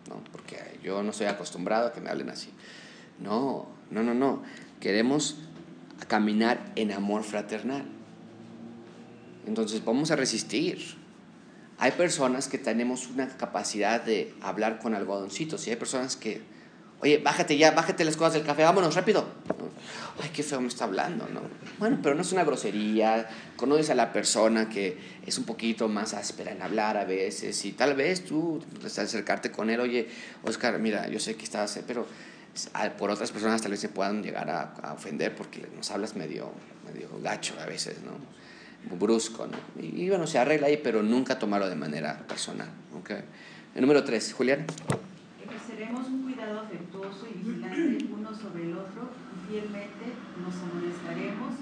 ¿no? Porque yo no estoy acostumbrado a que me hablen así. No, no, no, no. Queremos caminar en amor fraternal. Entonces vamos a resistir hay personas que tenemos una capacidad de hablar con algodoncitos y hay personas que, oye, bájate ya, bájate las cosas del café, vámonos rápido. Ay, qué feo me está hablando, ¿no? Bueno, pero no es una grosería, conoces a la persona que es un poquito más áspera en hablar a veces y tal vez tú pues, acercarte con él, oye, Oscar, mira, yo sé que estás, pero por otras personas tal vez se puedan llegar a, a ofender porque nos hablas medio, medio gacho a veces, ¿no? brusco, ¿no? Y, bueno, se arregla ahí, pero nunca tomarlo de manera personal, ¿ok? El número tres, Julián. Ejerceremos un cuidado afectuoso y vigilante uno sobre el otro y fielmente nos amonestaremos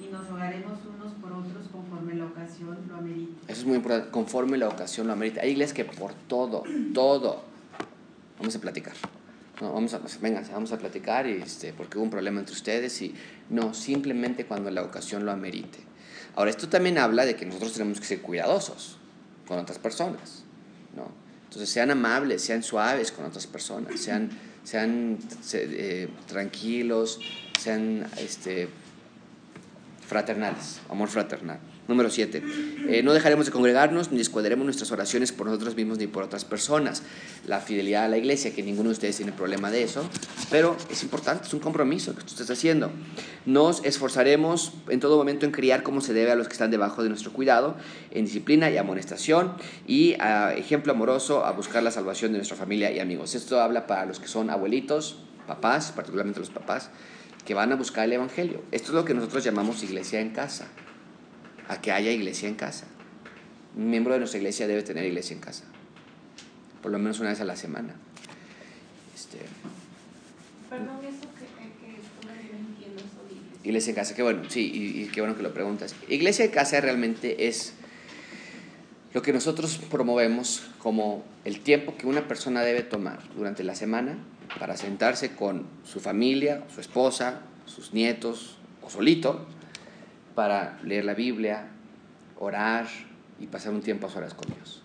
y nos rogaremos unos por otros conforme la ocasión lo amerite. Eso es muy importante, conforme la ocasión lo amerite. Hay iglesias que por todo, todo, vamos a platicar. No, vamos a, venga, vamos a platicar y este, porque hubo un problema entre ustedes y no, simplemente cuando la ocasión lo amerite. Ahora, esto también habla de que nosotros tenemos que ser cuidadosos con otras personas, ¿no? Entonces, sean amables, sean suaves con otras personas, sean, sean eh, tranquilos, sean este, fraternales, amor fraternal. Número 7. Eh, no dejaremos de congregarnos ni descuidaremos nuestras oraciones por nosotros mismos ni por otras personas. La fidelidad a la iglesia, que ninguno de ustedes tiene problema de eso, pero es importante, es un compromiso que tú estás haciendo. Nos esforzaremos en todo momento en criar como se debe a los que están debajo de nuestro cuidado, en disciplina y amonestación y a ejemplo amoroso a buscar la salvación de nuestra familia y amigos. Esto habla para los que son abuelitos, papás, particularmente los papás, que van a buscar el Evangelio. Esto es lo que nosotros llamamos iglesia en casa a que haya iglesia en casa. Un miembro de nuestra iglesia debe tener iglesia en casa, por lo menos una vez a la semana. Este, Perdón, eso que, que no entiendo iglesia. Iglesia en casa, qué bueno, sí, y, y qué bueno que lo preguntas. Iglesia en casa realmente es lo que nosotros promovemos como el tiempo que una persona debe tomar durante la semana para sentarse con su familia, su esposa, sus nietos o solito para leer la Biblia, orar y pasar un tiempo a solas con Dios.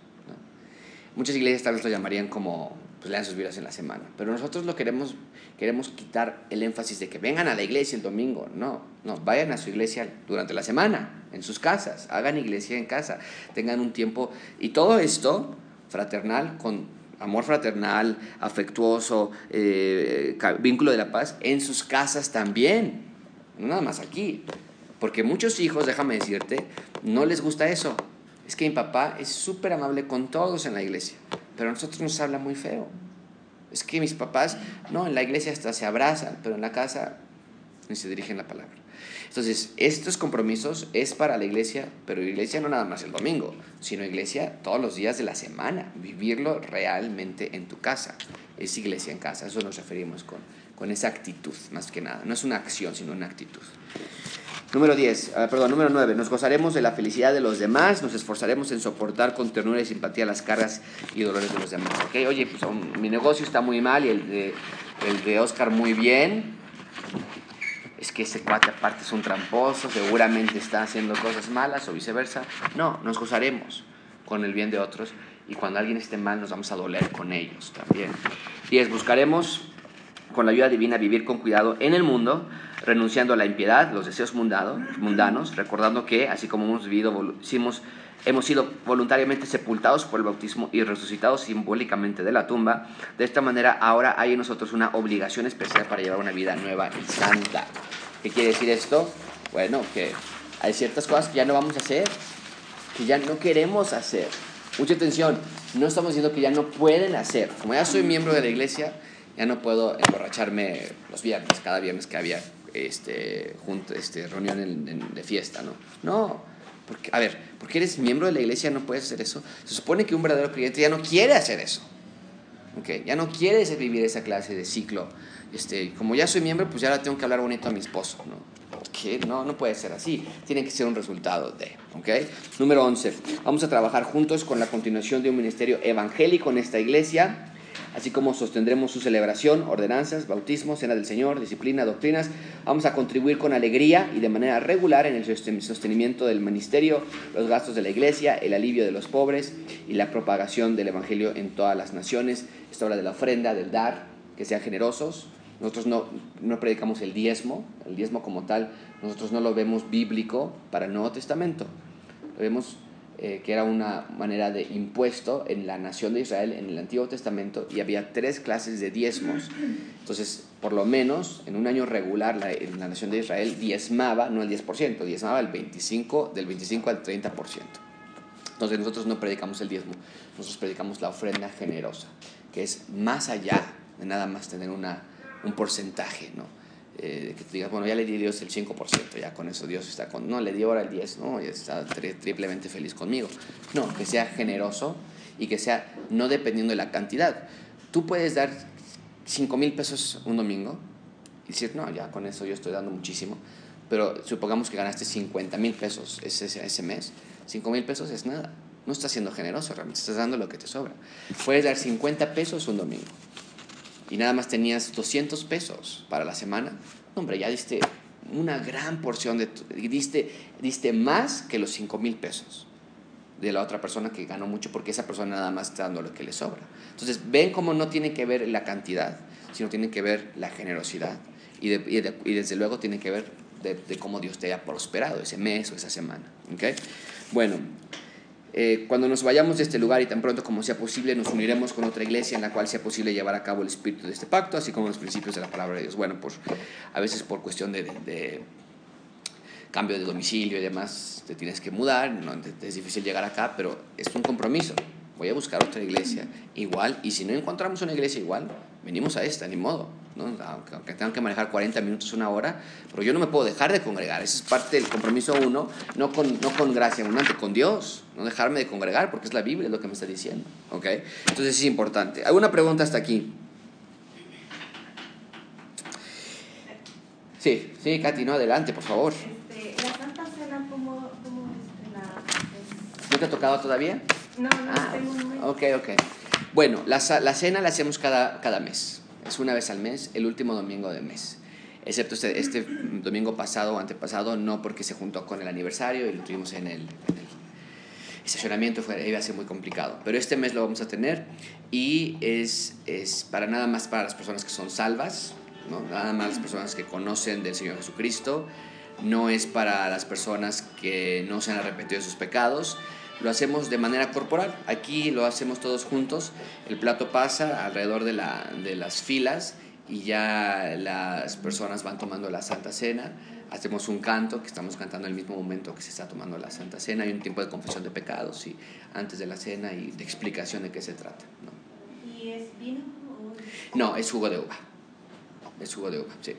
Muchas iglesias tal vez lo llamarían como, pues lean sus Biblias en la semana, pero nosotros lo queremos, queremos quitar el énfasis de que vengan a la iglesia el domingo, no, no, vayan a su iglesia durante la semana, en sus casas, hagan iglesia en casa, tengan un tiempo, y todo esto fraternal, con amor fraternal, afectuoso, eh, vínculo de la paz, en sus casas también, no nada más aquí. Porque muchos hijos, déjame decirte, no les gusta eso. Es que mi papá es súper amable con todos en la iglesia, pero a nosotros nos habla muy feo. Es que mis papás, no, en la iglesia hasta se abrazan, pero en la casa ni se dirigen la palabra. Entonces, estos compromisos es para la iglesia, pero iglesia no nada más el domingo, sino iglesia todos los días de la semana, vivirlo realmente en tu casa. Es iglesia en casa, eso nos referimos con, con esa actitud, más que nada. No es una acción, sino una actitud. Número 10, ah, perdón, número 9. Nos gozaremos de la felicidad de los demás, nos esforzaremos en soportar con ternura y simpatía las cargas y dolores de los demás. ¿okay? Oye, pues mi negocio está muy mal y el de, el de Oscar muy bien. Es que ese cuate aparte es un tramposo, seguramente está haciendo cosas malas o viceversa. No, nos gozaremos con el bien de otros y cuando alguien esté mal nos vamos a doler con ellos también. 10. Buscaremos con la ayuda divina vivir con cuidado en el mundo renunciando a la impiedad, los deseos mundanos, recordando que, así como hemos vivido, hemos sido voluntariamente sepultados por el bautismo y resucitados simbólicamente de la tumba, de esta manera ahora hay en nosotros una obligación especial para llevar una vida nueva y santa. ¿Qué quiere decir esto? Bueno, que hay ciertas cosas que ya no vamos a hacer, que ya no queremos hacer. Mucha atención, no estamos diciendo que ya no pueden hacer. Como ya soy miembro de la iglesia, ya no puedo emborracharme los viernes, cada viernes que había este, junto, este, reunión de fiesta, ¿no? No, porque, a ver, porque eres miembro de la iglesia no puedes hacer eso. Se supone que un verdadero creyente ya no quiere hacer eso. Okay, ya no quiere vivir esa clase de ciclo. Este, como ya soy miembro, pues ya ahora tengo que hablar bonito a mi esposo, ¿no? ¿Qué? No, no puede ser así. Tiene que ser un resultado de. ¿okay? Número 11. Vamos a trabajar juntos con la continuación de un ministerio evangélico en esta iglesia así como sostendremos su celebración, ordenanzas, bautismo, cena del Señor, disciplina, doctrinas. Vamos a contribuir con alegría y de manera regular en el sostenimiento del ministerio, los gastos de la iglesia, el alivio de los pobres y la propagación del Evangelio en todas las naciones. Esta habla de la ofrenda, del dar, que sean generosos. Nosotros no, no predicamos el diezmo, el diezmo como tal, nosotros no lo vemos bíblico para el Nuevo Testamento. Lo vemos eh, que era una manera de impuesto en la nación de Israel en el Antiguo Testamento y había tres clases de diezmos. Entonces, por lo menos en un año regular la, la nación de Israel diezmaba, no el 10%, diezmaba el 25, del 25 al 30%. Entonces nosotros no predicamos el diezmo, nosotros predicamos la ofrenda generosa, que es más allá de nada más tener una, un porcentaje, ¿no? Eh, que tú digas, bueno, ya le di a Dios el 5%, ya con eso Dios está con... No, le di ahora el 10, ¿no? Y está triplemente feliz conmigo. No, que sea generoso y que sea no dependiendo de la cantidad. Tú puedes dar 5 mil pesos un domingo y decir, no, ya con eso yo estoy dando muchísimo, pero supongamos que ganaste 50 mil pesos ese, ese mes, 5 mil pesos es nada. No estás siendo generoso, realmente estás dando lo que te sobra. Puedes dar 50 pesos un domingo y nada más tenías 200 pesos para la semana, hombre, ya diste una gran porción de... Diste, diste más que los 5 mil pesos de la otra persona que ganó mucho porque esa persona nada más está dando lo que le sobra. Entonces, ven cómo no tiene que ver la cantidad, sino tiene que ver la generosidad. Y, desde luego tiene que ver de, de, cómo Dios te haya prosperado ese mes o esa semana. ¿okay? Bueno, eh, cuando nos vayamos de este lugar y tan pronto como sea posible, nos uniremos con otra iglesia en la cual sea posible llevar a cabo el espíritu de este pacto, así como los principios de la palabra de Dios. Bueno, pues a veces por cuestión de, de, cambio de domicilio y demás, te tienes que mudar, no, es difícil llegar acá, pero es un compromiso. Voy a buscar otra iglesia igual, y si no encontramos una iglesia igual, venimos a esta, ni modo. ¿No? Aunque, tengan que manejar 40 minutos, una hora, pero yo no me puedo dejar de congregar. Esa es parte del compromiso uno, no con, no con gracia abundante, con Dios. No dejarme de congregar, porque es la Biblia lo que me está diciendo. ¿ok? Entonces es importante. ¿Alguna pregunta hasta aquí? Sí, sí, Katy, no, adelante, por favor. Este, ¿La Santa Cena cómo, cómo este, la, ¿No te ha tocado todavía? No, no, Ah, tengo un ok, ok. Bueno, la, la cena la hacemos cada, cada mes. Es una vez al mes, el último domingo del mes. Excepto este, este domingo pasado o antepasado, no porque se juntó con el aniversario y lo tuvimos en el, en el estacionamiento, fue, iba a ser muy complicado. Pero este mes lo vamos a tener y es, es para nada más para las personas que son salvas, ¿no? nada más las personas que conocen del Señor Jesucristo, no es para las personas que no se han arrepentido de sus pecados. Lo hacemos de manera corporal. Aquí lo hacemos todos juntos. El plato pasa alrededor de, la, de las filas y ya las personas van tomando la Santa Cena. Hacemos un canto, que estamos cantando el mismo momento que se está tomando la Santa Cena. Hay un tiempo de confesión de pecados y antes de la cena y de explicación de qué se trata. ¿no? ¿Y es vino o...? No, es jugo de uva. Es jugo de uva, sí.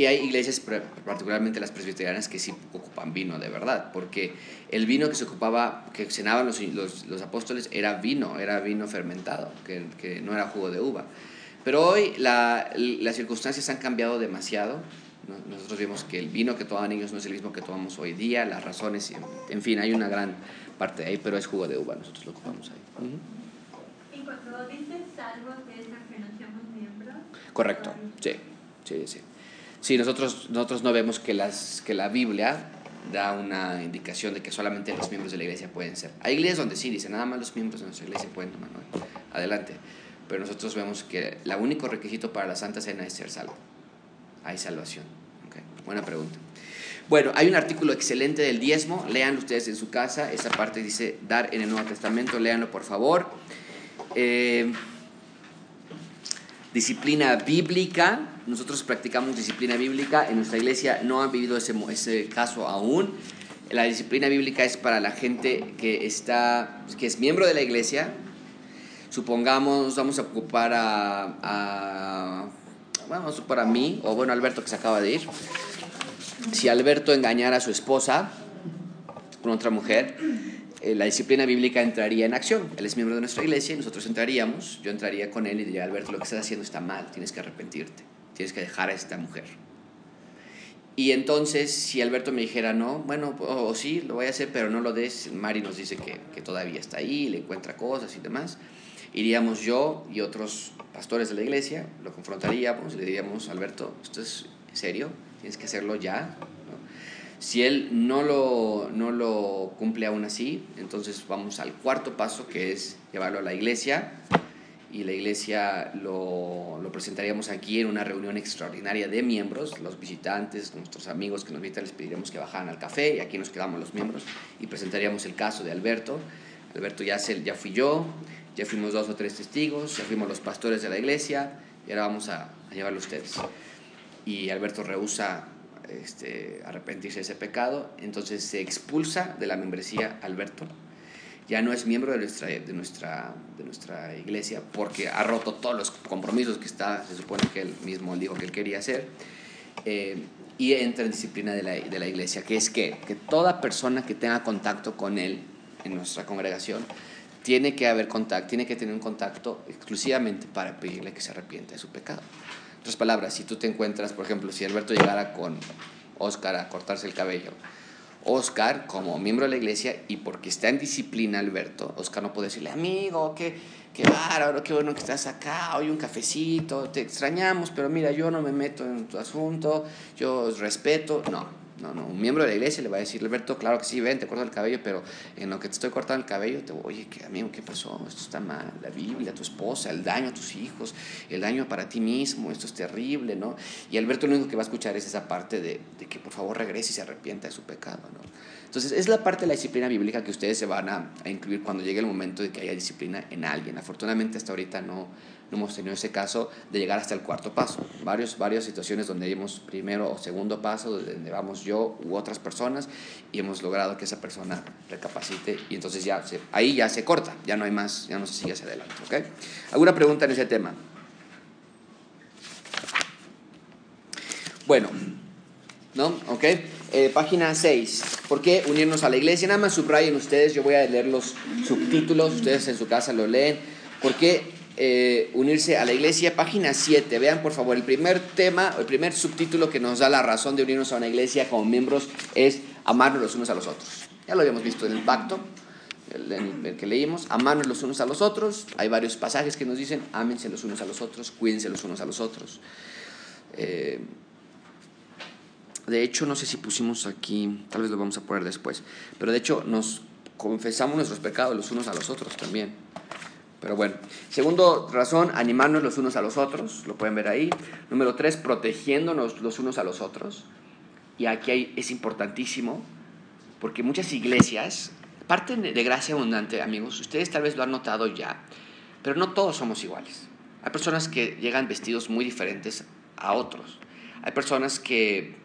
Y hay iglesias, particularmente las presbiterianas, que sí ocupan vino de verdad, porque el vino que se ocupaba, que cenaban los, los, los apóstoles, era vino, era vino fermentado, que, que no era jugo de uva. Pero hoy la- las circunstancias han cambiado demasiado. ¿no? Nosotros vemos que el vino que tomaban ellos no es el mismo que tomamos hoy día, las razones, en fin, hay una gran parte ahí, pero es jugo de uva, nosotros lo ocupamos ahí. Ujú. Y cuando dices salvo es que no seamos miembros. Correcto, sí, sí, sí. Sí, nosotros, nosotros no vemos que, las, que la Biblia da una indicación de que solamente los miembros de la iglesia pueden ser. Hay iglesias donde sí dice, nada más los miembros de nuestra iglesia pueden tomar, adelante. Pero nosotros vemos que el único requisito para la Santa Cena es ser salvo. Hay salvación. Ok, Buena pregunta. Bueno, hay un artículo excelente del diezmo, léanlo ustedes en su casa, esa parte dice dar en el Nuevo Testamento, léanlo por favor. Eh, disciplina bíblica. Nosotros practicamos disciplina bíblica. En nuestra iglesia no han vivido ese, ese caso aún. La disciplina bíblica es para la gente que, está, que es miembro de la iglesia. Supongamos, vamos a ocupar a, vamos a ocupar a mí, o bueno, Alberto que se acaba de ir. Si Alberto engañara a su esposa con otra mujer, eh, la disciplina bíblica entraría en acción. Él es miembro de nuestra iglesia y nosotros entraríamos, yo entraría con él y diría, Alberto, lo que estás haciendo está mal, tienes que arrepentirte, tienes que dejar a esta mujer. Y entonces, si Alberto me dijera, no, bueno, o, o sí, lo voy a hacer, pero no lo des, Mari nos dice que, que todavía está ahí, le encuentra cosas y demás, iríamos yo y otros pastores de la iglesia, lo confrontaríamos y le diríamos, Alberto, esto es serio, tienes que hacerlo ya, si él no lo, no lo cumple aún así, entonces vamos al cuarto paso, que es llevarlo a la iglesia y la iglesia lo, lo, presentaríamos aquí en una reunión extraordinaria de miembros, los visitantes, nuestros amigos que nos visitan, les pediríamos que bajaran al café y aquí nos quedamos los miembros y presentaríamos el caso de Alberto. Alberto ya, se, ya fui yo, ya fuimos dos o tres testigos, ya fuimos los pastores de la iglesia y ahora vamos a, a llevarlo a ustedes. Y Alberto rehúsa este, arrepentirse de ese pecado, entonces se expulsa de la membresía Alberto ya no es miembro de nuestra, de nuestra, de nuestra iglesia porque ha roto todos los compromisos que está, se supone que él mismo dijo que él quería hacer, eh, y entra en disciplina de la, de la iglesia, que es que, que toda persona que tenga contacto con él en nuestra congregación tiene que haber contacto, tiene que tener un contacto exclusivamente para pedirle que se arrepienta de su pecado. Otras palabras, si tú te encuentras, por ejemplo, si Alberto llegara con Oscar a cortarse el cabello, Oscar, como miembro de la iglesia, y porque está en disciplina Alberto, Oscar no puede decirle, amigo, qué, qué bárbaro, qué bueno que estás acá, hoy un cafecito, te extrañamos, pero mira, yo no me meto en tu asunto, yo respeto. No, no, no. Un miembro de la iglesia le va a decir, Alberto, claro que sí, ven, te corto el cabello, pero en lo que te estoy cortando el cabello, te voy, oye, ¿qué, amigo, ¿qué pasó? Esto está mal. La Biblia, tu esposa, el daño a tus hijos, el daño para ti mismo, esto es terrible, ¿no? Y Alberto lo único que va a escuchar es esa parte de, de que por favor regrese y se arrepienta de su pecado, ¿no? Entonces, es la parte de la disciplina bíblica que ustedes se van a, incluir cuando llegue el momento de que haya disciplina en alguien. Afortunadamente, hasta ahorita no no hemos tenido ese caso de llegar hasta el cuarto paso. Varios, varias situaciones donde hemos primero o segundo paso, donde vamos yo u otras personas y hemos logrado que esa persona recapacite y entonces ya se, ahí ya se corta, ya no hay más, ya no se sigue hacia adelante. ¿okay? ¿Alguna pregunta en ese tema? Bueno, ¿no? ¿Ok? Eh, página 6. ¿Por qué unirnos a la iglesia? Nada más subrayen ustedes, yo voy a leer los subtítulos, ustedes en su casa lo leen. ¿Por qué eh, unirse a la iglesia, página 7. Vean por favor, el primer tema, el primer subtítulo que nos da la razón de unirnos a una iglesia como miembros es amarnos los unos a los otros. Ya lo habíamos visto en el pacto, el, el que leímos, amarnos los unos a los otros. Hay varios pasajes que nos dicen, ámense los unos a los otros, cuídense los unos a los otros. Eh, de hecho, no sé si pusimos aquí, tal vez lo vamos a poner después, pero de hecho nos confesamos nuestros pecados los unos a los otros también. Pero bueno, segundo razón, animarnos los unos a los otros, lo pueden ver ahí. Número tres, protegiéndonos los unos a los otros. Y aquí es importantísimo, porque muchas iglesias, parte de gracia abundante, amigos, ustedes tal vez lo han notado ya, pero no todos somos iguales. Hay personas que llegan vestidos muy diferentes a otros. Hay personas que,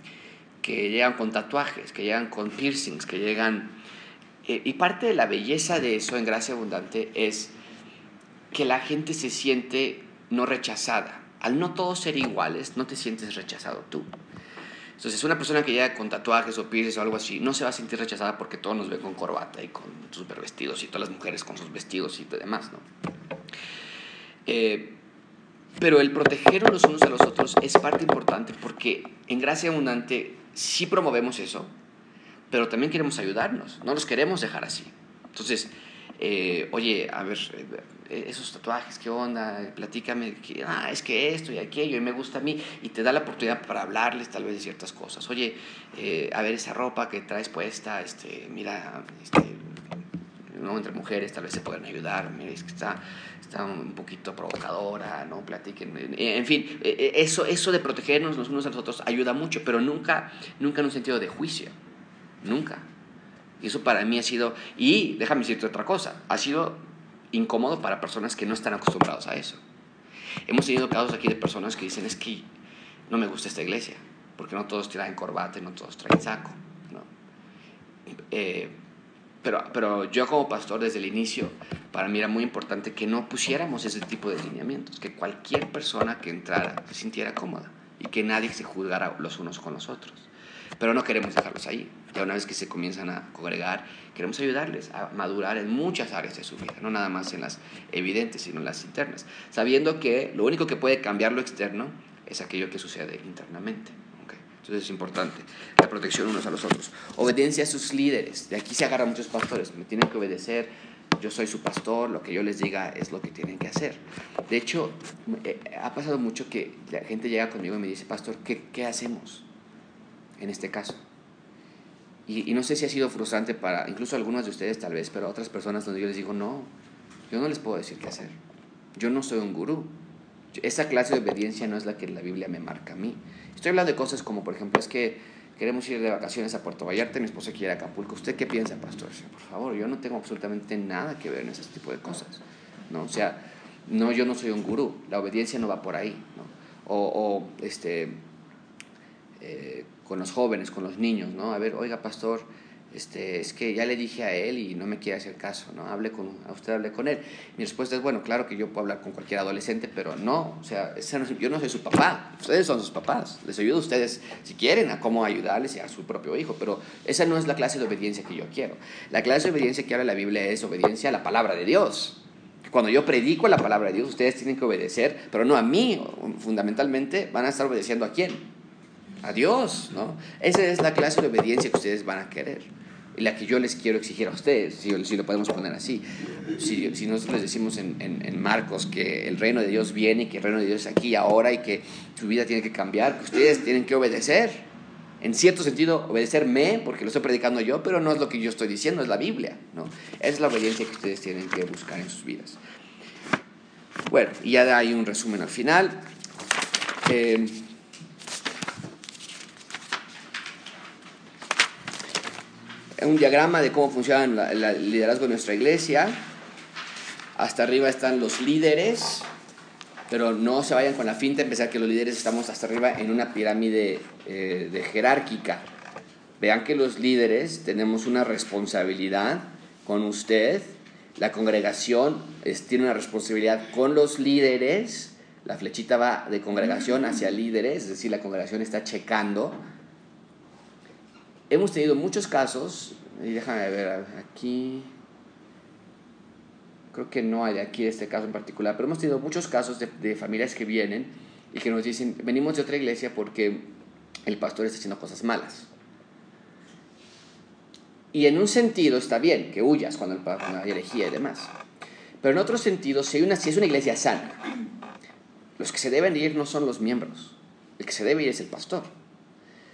que llegan con tatuajes, que llegan con piercings, que llegan... Eh, y parte de la belleza de eso en gracia abundante es que la gente se siente no rechazada. Al no todos ser iguales, no te sientes rechazado tú. Entonces, una persona que llega con tatuajes o piercings o algo así, no se va a sentir rechazada porque todos nos ven con corbata y con super vestidos y todas las mujeres con sus vestidos y demás, ¿no? Eh, pero el proteger los unos a los otros es parte importante porque en Gracia Abundante sí promovemos eso, pero también queremos ayudarnos, no los queremos dejar así. Entonces, eh, oye, a ver, eh, esos tatuajes, ¿qué onda? Platícame, que, ah, es que esto y aquello, y me gusta a mí, y te da la oportunidad para hablarles tal vez de ciertas cosas. Oye, eh, a ver esa ropa que traes puesta, este, mira, este, ¿no? entre mujeres tal vez se pueden ayudar, mira, es que está, está un poquito provocadora, ¿no? Platiquen, en fin, eso, eso de protegernos los unos a los otros ayuda mucho, pero nunca, nunca en un sentido de juicio, nunca. Y eso para mí ha sido, y déjame decirte otra cosa, ha sido incómodo para personas que no están acostumbrados a eso. Hemos tenido casos aquí de personas que dicen, es que no me gusta esta iglesia, porque no todos traen corbata, no todos traen saco. ¿no? Eh, pero, pero yo como pastor desde el inicio, para mí era muy importante que no pusiéramos ese tipo de lineamientos, que cualquier persona que entrara se sintiera cómoda y que nadie se juzgara los unos con los otros. Pero no queremos dejarlos ahí. Ya una vez que se comienzan a congregar, queremos ayudarles a madurar en muchas áreas de su vida, no nada más en las evidentes, sino en las internas, sabiendo que lo único que puede cambiar lo externo es aquello que sucede internamente. Entonces es importante la protección unos a los otros. Obediencia a sus líderes. De aquí se agarran muchos pastores. Me tienen que obedecer. Yo soy su pastor. Lo que yo les diga es lo que tienen que hacer. De hecho, eh, ha pasado mucho que la gente llega conmigo y me dice, pastor, ¿qué, qué hacemos en este caso? Y, y, no sé si ha sido frustrante para incluso algunos de ustedes tal vez, pero otras personas donde yo les digo, no, yo no les puedo decir qué hacer. Yo no soy un gurú. Esa clase de obediencia no es la que la Biblia me marca a mí. Estoy hablando de cosas como, por ejemplo, es que queremos ir de vacaciones a Puerto Vallarta, mi esposa quiere ir a Acapulco. ¿Usted qué piensa, pastor? Por favor, yo no tengo absolutamente nada que ver en ese tipo de cosas. ¿no? O sea, no, yo no soy un gurú. La obediencia no va por ahí. ¿no? O, o este, eh, con los jóvenes, con los niños, ¿no? A ver, oiga, pastor, este, es que ya le dije a él y no me quiere hacer caso, ¿no? Hable con, a usted hable con él. Mi respuesta es, bueno, claro que yo puedo hablar con cualquier adolescente, pero no, o sea, yo no soy su papá, ustedes son sus papás, les ayudo a ustedes, si quieren, a cómo ayudarles y a su propio hijo, pero esa no es la clase de obediencia que yo quiero. La clase de obediencia que habla la Biblia es obediencia a la palabra de Dios. Cuando yo predico la palabra de Dios, ustedes tienen que obedecer, pero no a mí, fundamentalmente van a estar obedeciendo a quién? a Dios, ¿no? Esa es la clase de obediencia que ustedes van a querer la que yo les quiero exigir a ustedes, si, lo podemos poner así. Si, nosotros les decimos en, Marcos que el reino de Dios viene, que el reino de Dios es aquí ahora y que su vida tiene que cambiar, que ustedes tienen que obedecer. En cierto sentido, obedecerme, porque lo estoy predicando yo, pero no es lo que yo estoy diciendo, es la Biblia. ¿no? Es la obediencia que ustedes tienen que buscar en sus vidas. Bueno, y ya hay un resumen al final. Eh, un diagrama de cómo funciona el liderazgo de nuestra iglesia. Hasta arriba están los líderes, pero no se vayan con la finta de pensar que los líderes estamos hasta arriba en una pirámide eh, de jerárquica. Vean que los líderes tenemos una responsabilidad con usted. La congregación tiene una responsabilidad con los líderes. La flechita va de congregación hacia líderes, es decir, la congregación está checando hemos tenido muchos casos, y déjame ver aquí, creo que no hay de aquí este caso en particular, pero hemos tenido muchos casos de, familias que vienen y que nos dicen, venimos de otra iglesia porque el pastor está haciendo cosas malas. Y en un sentido está bien que huyas cuando, cuando hay herejía y demás. Pero en otro sentido, si, hay una, si es una iglesia sana, los que se deben ir no son los miembros, el que se debe ir es el pastor.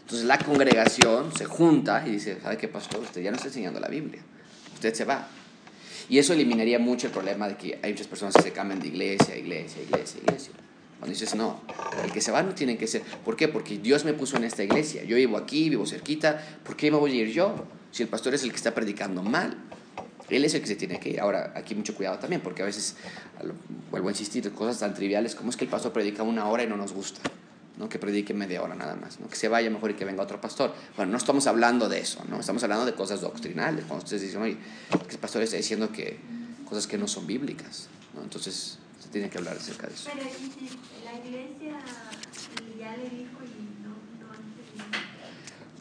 Entonces la congregación se junta y dice, ¿sabe qué pastor? Usted ya no está enseñando la Biblia. Usted se va. Y eso eliminaría mucho el problema de que hay muchas personas que se cambian de iglesia, iglesia, iglesia, iglesia. Cuando dices, no, el que se va no tiene que ser. ¿Por qué? Porque Dios me puso en esta iglesia. Yo vivo aquí, vivo cerquita. ¿Por qué me voy a ir yo? Si el pastor es el que está predicando mal. Él es el que se tiene que ir. Ahora, aquí mucho cuidado también, porque a veces, vuelvo a insistir, cosas tan triviales como es que el pastor predica una hora y no nos gusta. ¿No? que predique media hora nada más, ¿no? que se vaya mejor y que venga otro pastor. Bueno, no estamos hablando de eso, ¿no? estamos hablando de cosas doctrinales. Cuando ustedes dicen, oye, que el pastor está diciendo que cosas que no son bíblicas, ¿no? entonces se tiene que hablar acerca de eso. Pero la iglesia ya le dijo y no,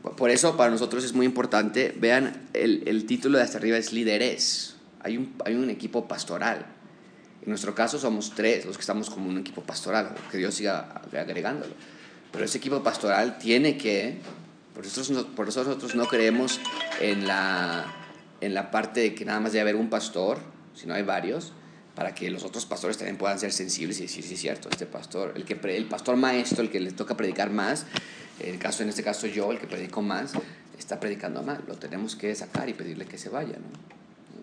no Por eso para nosotros es muy importante, vean, el, el título de hasta arriba es líderes. Hay un, hay un equipo pastoral en nuestro caso somos tres los que estamos como un equipo pastoral, que Dios siga agregándolo. Pero ese equipo pastoral tiene que, por eso, por eso nosotros no creemos en la, en la parte de que nada más debe haber un pastor, sino hay varios, para que los otros pastores también puedan ser sensibles y decir, sí, es cierto, este pastor, el, que, el pastor maestro, el que le toca predicar más, el caso, en este caso yo, el que predico más, está predicando mal, lo tenemos que sacar y pedirle que se vaya, ¿no?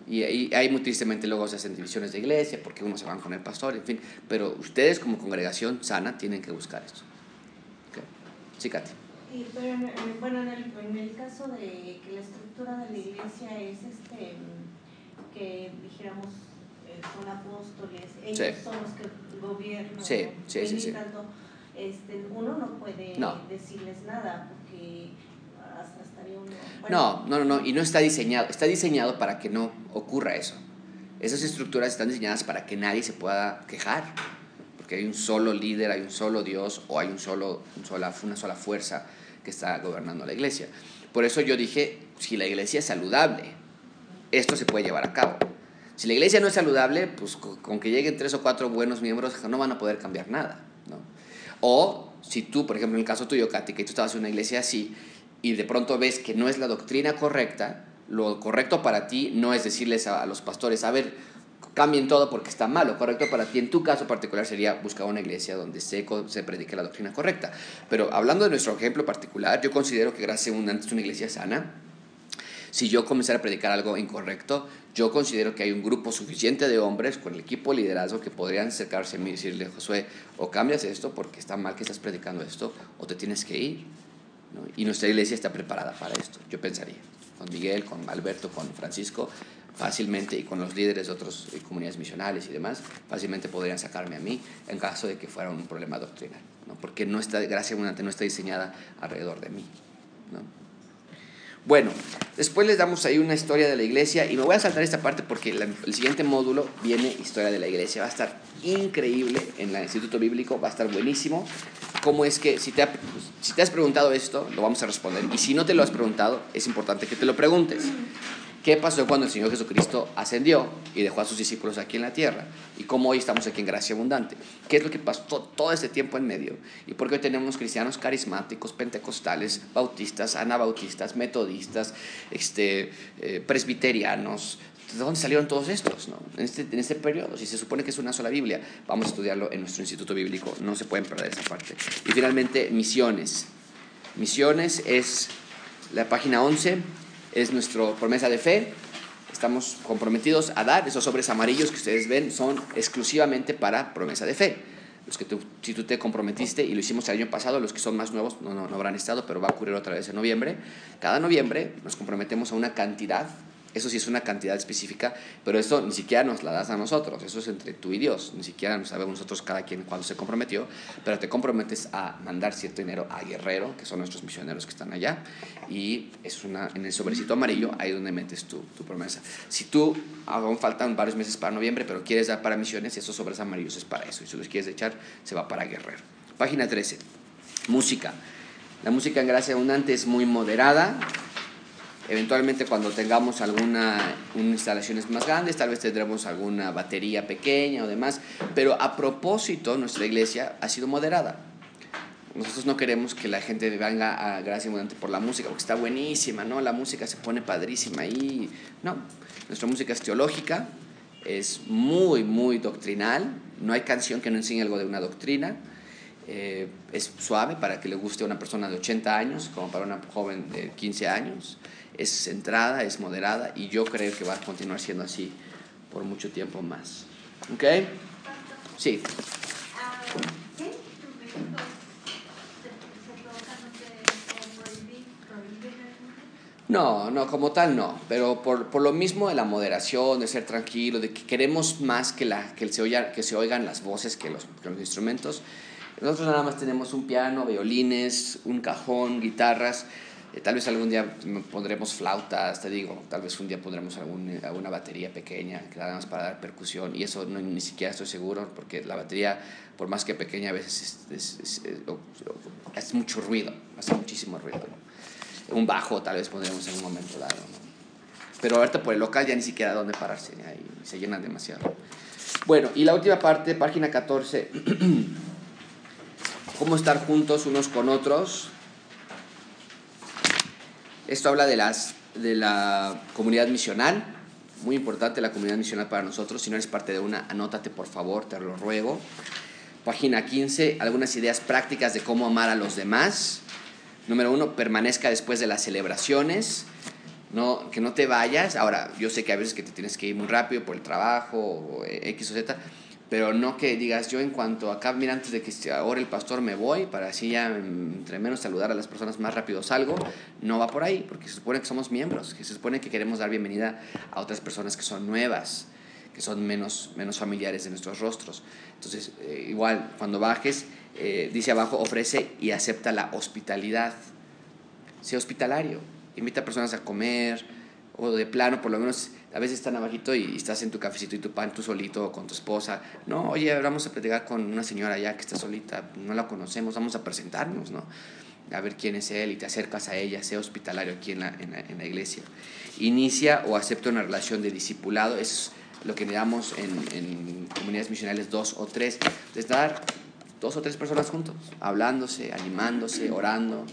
Y, ahí muy tristemente luego se hacen divisiones de iglesia porque uno se van con el pastor, en fin. Pero ustedes como congregación sana tienen que buscar esto. Sí, Katy. pero bueno, en el, en el, caso de que la estructura de la iglesia es este, que dijéramos eh, son apóstoles, ellos son los que gobiernan, sí, sí, sí, sí. Tanto, este, uno no puede decirles nada porque no, no, no, y no está diseñado, está diseñado para que no ocurra eso. Esas estructuras están diseñadas para que nadie se pueda quejar, porque hay un solo líder, hay un solo Dios o hay un solo, una sola fuerza que está gobernando la iglesia. Por eso yo dije, si la iglesia es saludable, esto se puede llevar a cabo. Si la iglesia no es saludable, pues con que lleguen tres o cuatro buenos miembros no van a poder cambiar nada. ¿no? O si tú, por ejemplo, en el caso tuyo, Katy, que tú estabas en una iglesia así, y de pronto ves que no es la doctrina correcta, lo correcto para ti no es decirles a, los pastores, a ver, cambien todo porque está mal. Lo correcto para ti en tu caso particular sería buscar una iglesia donde se, se predique la doctrina correcta. Pero hablando de nuestro ejemplo particular, yo considero que gracias a una, una iglesia sana, si yo comenzara a predicar algo incorrecto, yo considero que hay un grupo suficiente de hombres con el equipo de liderazgo que podrían acercarse a mí y decirle, Josué, o cambias esto porque está mal que estás predicando esto, o te tienes que ir. Y nuestra iglesia está preparada para esto, yo pensaría. Con Miguel, con Alberto, con Francisco, fácilmente, y con los líderes de otras eh, comunidades misionales y demás, fácilmente podrían sacarme a mí en caso de que fuera un problema doctrinal, ¿no? porque no está, gracia abundante no está diseñada alrededor de mí. ¿no? Bueno, después les damos ahí una historia de la iglesia y me voy a saltar esta parte porque el siguiente módulo viene historia de la iglesia. Va a estar increíble en el Instituto Bíblico, va a estar buenísimo. ¿Cómo es que ha- si te has preguntado esto, lo vamos a responder? Y si no te lo has preguntado, es importante que te lo preguntes. ¿Qué pasó cuando el Señor Jesucristo ascendió y dejó a sus discípulos aquí en la tierra? ¿Y cómo hoy estamos aquí en gracia abundante? ¿Qué es lo que pasó to- todo este tiempo en medio? ¿Y por qué hoy tenemos cristianos carismáticos, pentecostales, bautistas, anabautistas, metodistas, este, eh, presbiterianos? ¿De dónde salieron todos estos? No? En, este, en este periodo, si se supone que es una sola Biblia, vamos a estudiarlo en nuestro instituto bíblico, no se pueden perder esa parte. Y finalmente, misiones. Misiones es la página 11, es nuestra promesa de fe. Estamos comprometidos a dar esos sobres amarillos que ustedes ven, son exclusivamente para promesa de fe. Los que tú, si tú te comprometiste y lo hicimos el año pasado, los que son más nuevos no, no, no habrán estado, pero va a ocurrir otra vez en noviembre. Cada noviembre nos comprometemos a una cantidad eso sí es una cantidad específica, pero eso ni siquiera nos la das a nosotros, eso es entre tú y Dios, ni siquiera nos sabemos nosotros cada quien cuándo se comprometió, pero te comprometes a mandar cierto dinero a Guerrero, que son nuestros misioneros que están allá, y es una, en el sobrecito amarillo, ahí es donde metes tu, tu promesa. Si tú, aún faltan varios meses para noviembre, pero quieres dar para misiones, esos sobres amarillos es para eso, y si los quieres echar, se va para Guerrero. Página 13, música. La música en Gracia Abundante es muy moderada, Eventualmente cuando tengamos alguna una instalaciones más grandes, tal vez tendremos alguna batería pequeña o demás, pero a propósito nuestra iglesia ha sido moderada. Nosotros no queremos que la gente venga a Gracia Abundante por la música, porque está buenísima, ¿no? La música se pone padrísima ahí. No, nuestra música es teológica, es muy, muy doctrinal, no hay canción que no enseñe algo de una doctrina. Eh, es suave para que le guste a una persona de 80 años como para una joven de 15 años. Es centrada, es moderada y yo creo que va a continuar siendo así por mucho tiempo más. ¿Ok? Sí. Ah, ¿Qué instrumentos se, se tocan no sé, o prohibir, prohibir No, no, como tal no, pero por, por lo mismo de la moderación, de ser tranquilo, de que queremos más que, la, que, se, oiga, que se oigan las voces que los, que los instrumentos. Nosotros nada más tenemos un piano, violines, un cajón, guitarras. Eh, tal vez algún día pondremos flautas, te digo, tal vez un día pondremos algún, alguna batería pequeña, que nada más para dar percusión, y eso no, ni siquiera estoy seguro, porque la batería, por más que pequeña, a veces es, es, es, es, hace mucho ruido, hace muchísimo ruido. Un bajo tal vez pondremos en un momento dado, ¿no? pero ahorita por el local ya ni siquiera dónde pararse, se llenan demasiado. Bueno, y la última parte, página 14, [clears throat] cómo estar juntos unos con otros. Esto habla de, las, de la comunidad misional, muy importante la comunidad misional para nosotros. Si no eres parte de una, anótate por favor, te lo ruego. Página 15, algunas ideas prácticas de cómo amar a los demás. Número uno, permanezca después de las celebraciones. No, que no te vayas. Ahora, yo sé que a veces que te tienes que ir muy rápido por el trabajo o X o Z, pero no que digas yo en cuanto acá, mira, antes de que ahora el pastor me voy, para así ya entre menos saludar a las personas más rápido salgo, no va por ahí, porque se supone que somos miembros, que se supone que queremos dar bienvenida a otras personas que son nuevas, que son menos, menos familiares de nuestros rostros. Entonces, eh, igual, cuando bajes, eh, dice abajo, ofrece y acepta la hospitalidad. Sé hospitalario, invita a personas a comer, o de plano, por lo menos, a veces están abajito y estás en tu cafecito y tu pan tú solito con tu esposa. No, oye, vamos a platicar con una señora allá que está solita, no la conocemos, vamos a presentarnos, ¿no? A ver quién es él y te acercas a ella, sea hospitalario aquí en la, en la, en la iglesia. Inicia o acepta una relación de discipulado, es lo que le damos en, en comunidades misionales dos o tres, es dar dos o tres personas juntos, hablándose, animándose, orando.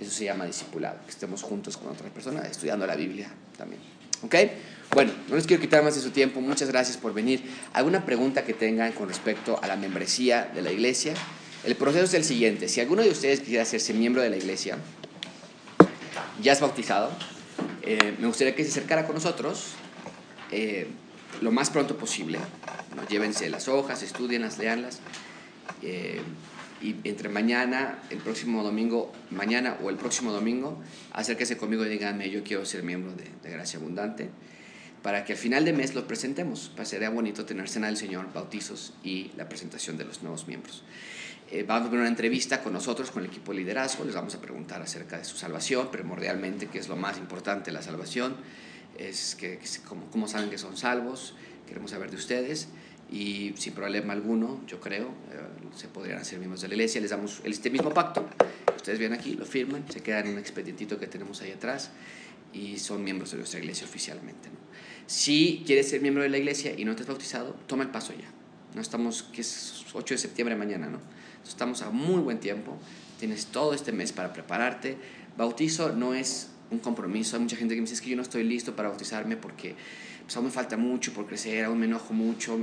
Eso se llama discipulado, que estemos juntos con otras personas, estudiando la Biblia también. ¿Ok? Bueno, no les quiero quitar más de su tiempo. Muchas gracias por venir. ¿Alguna pregunta que tengan con respecto a la membresía de la iglesia? El proceso es el siguiente. Si alguno de ustedes quisiera hacerse miembro de la iglesia, ya es bautizado, Eh, me gustaría que se acercara con nosotros eh, lo más pronto posible. Llévense las hojas, estudienlas, leanlas. Eh, y entre mañana, el próximo domingo, mañana o el próximo domingo, acérquese conmigo y díganme, yo quiero ser miembro de Gracia Abundante, para que al final de mes lo presentemos. Pues sería bonito tener cena del Señor, bautizos y la presentación de los nuevos miembros. Eh, a tener una entrevista con nosotros, con el equipo de liderazgo, les vamos a preguntar acerca de su salvación, primordialmente, que es lo más importante, la salvación, es que, que cómo saben que son salvos, queremos saber de ustedes. Y sin problema alguno, yo creo, eh, se podrían hacer miembros de la iglesia, les damos este mismo pacto, ustedes vienen aquí, lo firman, se quedan en un expedientito que tenemos ahí atrás y son miembros de nuestra iglesia oficialmente. ¿no? Si quieres ser miembro de la iglesia y no te has bautizado, toma el paso ya. No estamos, que es 8 de septiembre mañana, ¿no? Estamos a muy buen tiempo, tienes todo este mes para prepararte. Bautizo no es un compromiso, hay mucha gente que me dice es que yo no estoy listo para bautizarme porque pues, aún me falta mucho por crecer, aún me enojo mucho.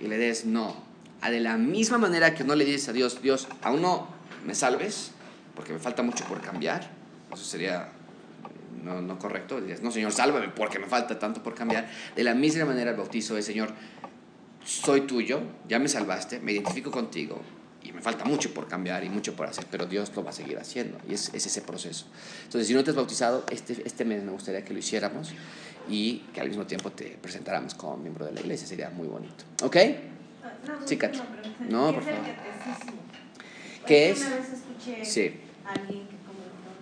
Y le des, no. De la misma manera que no le dices a Dios, Dios, aún no me salves porque me falta mucho por cambiar, eso sería no, no correcto. Dices, no, Señor, sálvame porque me falta tanto por cambiar. De la misma manera el bautizo es, Señor, soy tuyo, ya me salvaste, me identifico contigo y me falta mucho por cambiar y mucho por hacer, pero Dios lo va a seguir haciendo y es, es ese proceso. Entonces, si no te has bautizado, este, este mes me gustaría que lo hiciéramos y que al mismo tiempo te presentáramos como miembro de la iglesia, sería muy bonito. ¿Ok? Ah, no, Sí, Katy. No, ¿Qué por favor. ¿Qué es? Una vez escuché Sí. a alguien que.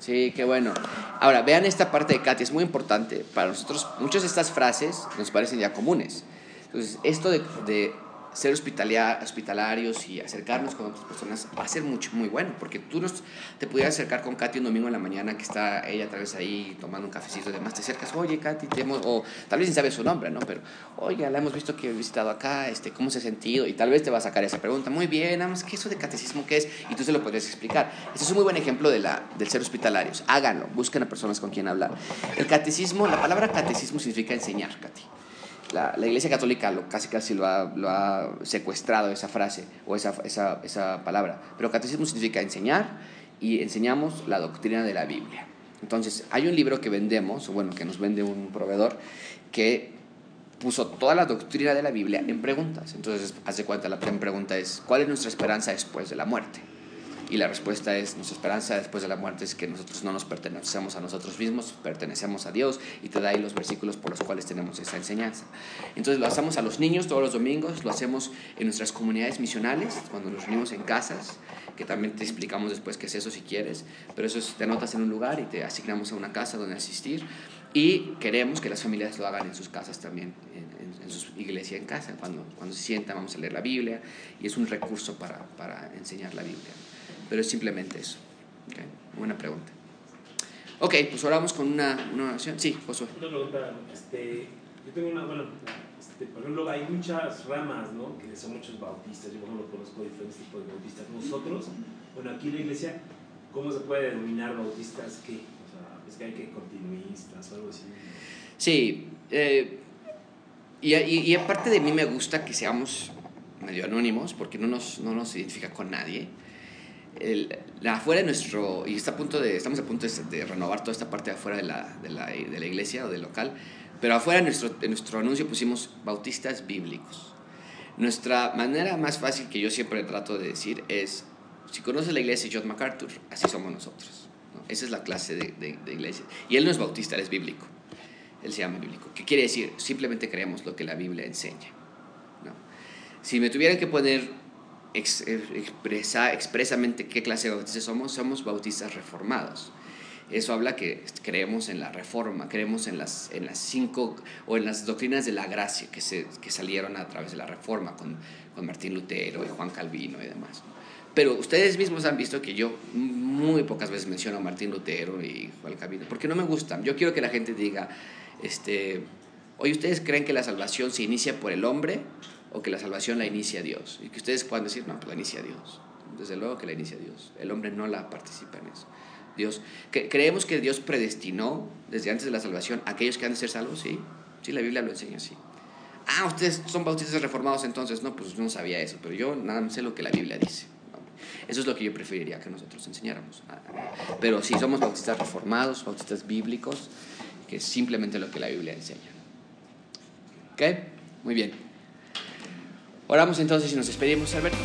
Sí, qué bueno. Ahora, vean esta parte de Katy, es muy importante. Para nosotros, muchas de estas frases nos parecen ya comunes. Entonces, esto de, de ser hospitalarios y acercarnos con otras personas va a ser mucho, muy bueno, porque tú nos, te pudieras acercar con Katy un domingo en la mañana que está ella tal vez ahí tomando un cafecito y demás, te acercas, oye Katy, te hemos, o tal vez ni sabes su nombre, ¿no? Pero, oye, la hemos visto que he visitado acá, este, ¿cómo se ha sentido? Y tal vez te va a sacar esa pregunta, muy bien, nada más, ¿qué eso de catecismo qué es? Y tú se lo podrías explicar. Este es un muy buen ejemplo de la, del ser hospitalarios. Háganlo, busquen a personas con quien hablar. El catecismo, la palabra catecismo significa enseñar, Katy la, la Iglesia Católica lo, casi casi lo ha, lo ha secuestrado esa frase o esa, esa, esa palabra. Pero catecismo significa enseñar y enseñamos la doctrina de la Biblia. Entonces, hay un libro que vendemos, bueno, que nos vende un proveedor, que puso toda la doctrina de la Biblia en preguntas. Entonces, haz de cuenta, la pregunta es, ¿cuál es nuestra esperanza después de la muerte? Y la respuesta es, nuestra esperanza después de la muerte es que nosotros no nos pertenecemos a nosotros mismos, pertenecemos a Dios y te da ahí los versículos por los cuales tenemos esa enseñanza. Entonces lo hacemos a los niños todos los domingos, lo hacemos en nuestras comunidades misionales, cuando nos reunimos en casas, que también te explicamos después qué es eso si quieres, pero eso es, te anotas en un lugar y te asignamos a una casa donde asistir y queremos que las familias lo hagan en sus casas también, en, su iglesia en casa, cuando, cuando se sientan vamos a leer la Biblia y es un recurso para, para enseñar la Biblia pero es simplemente eso. Okay. Buena pregunta. Ok, pues oramos con una, una oración. Sí, Josué. Una pregunta, este, yo tengo una, bueno, este, por ejemplo, hay muchas ramas, ¿no? Que son muchos bautistas, yo por ejemplo conozco diferentes tipos de bautistas. Nosotros, bueno, aquí en la iglesia, ¿cómo se puede denominar bautistas qué? O sea, es que hay que continuistas o algo así. Sí, eh, y, y, y aparte de mí me gusta que seamos medio anónimos, porque no nos, no nos identifica con nadie. El, la, afuera de nuestro, y está a punto de, estamos a punto de, renovar toda esta parte de afuera de la, de la, de la iglesia o del local, pero afuera de nuestro, de nuestro anuncio pusimos bautistas bíblicos. Nuestra manera más fácil que yo siempre trato de decir es, si conoces la iglesia de John MacArthur, así somos nosotros. ¿no? Esa es la clase de, de, iglesia. Y él no es bautista, él es bíblico. Él se llama bíblico. ¿Qué quiere decir? Simplemente creemos lo que la Biblia enseña. Si me tuvieran que poner ex, expresa, expresamente qué clase de bautistas somos, somos bautistas reformados. Eso habla que creemos en la reforma, creemos en las, en las cinco o en las doctrinas de la gracia que, se, que salieron a través de la reforma con, con Martín Lutero y Juan Calvino y demás. Pero ustedes mismos han visto que yo muy pocas veces menciono a Martín Lutero y Juan Calvino, porque no me gustan. Yo quiero que la gente diga, este, oye, ¿ustedes creen que la salvación se inicia por el hombre o que la salvación la inicia Dios? Y que ustedes puedan decir, no, pues la inicia Dios. Desde luego que la inicia Dios. El hombre no la participa en eso. Dios, que, creemos que Dios predestinó desde antes de la salvación a aquellos que han de ser salvos, sí. Sí, la Biblia lo enseña así. Ah, ustedes son bautistas reformados entonces. No, pues no sabía eso, pero yo nada más sé lo que la Biblia dice. Eso es lo que yo preferiría que nosotros enseñáramos. Pero sí, somos bautistas reformados, bautistas bíblicos. que es simplemente lo que la Biblia enseña. ¿Ok? Muy bien. Oramos entonces y nos despedimos, Alberto.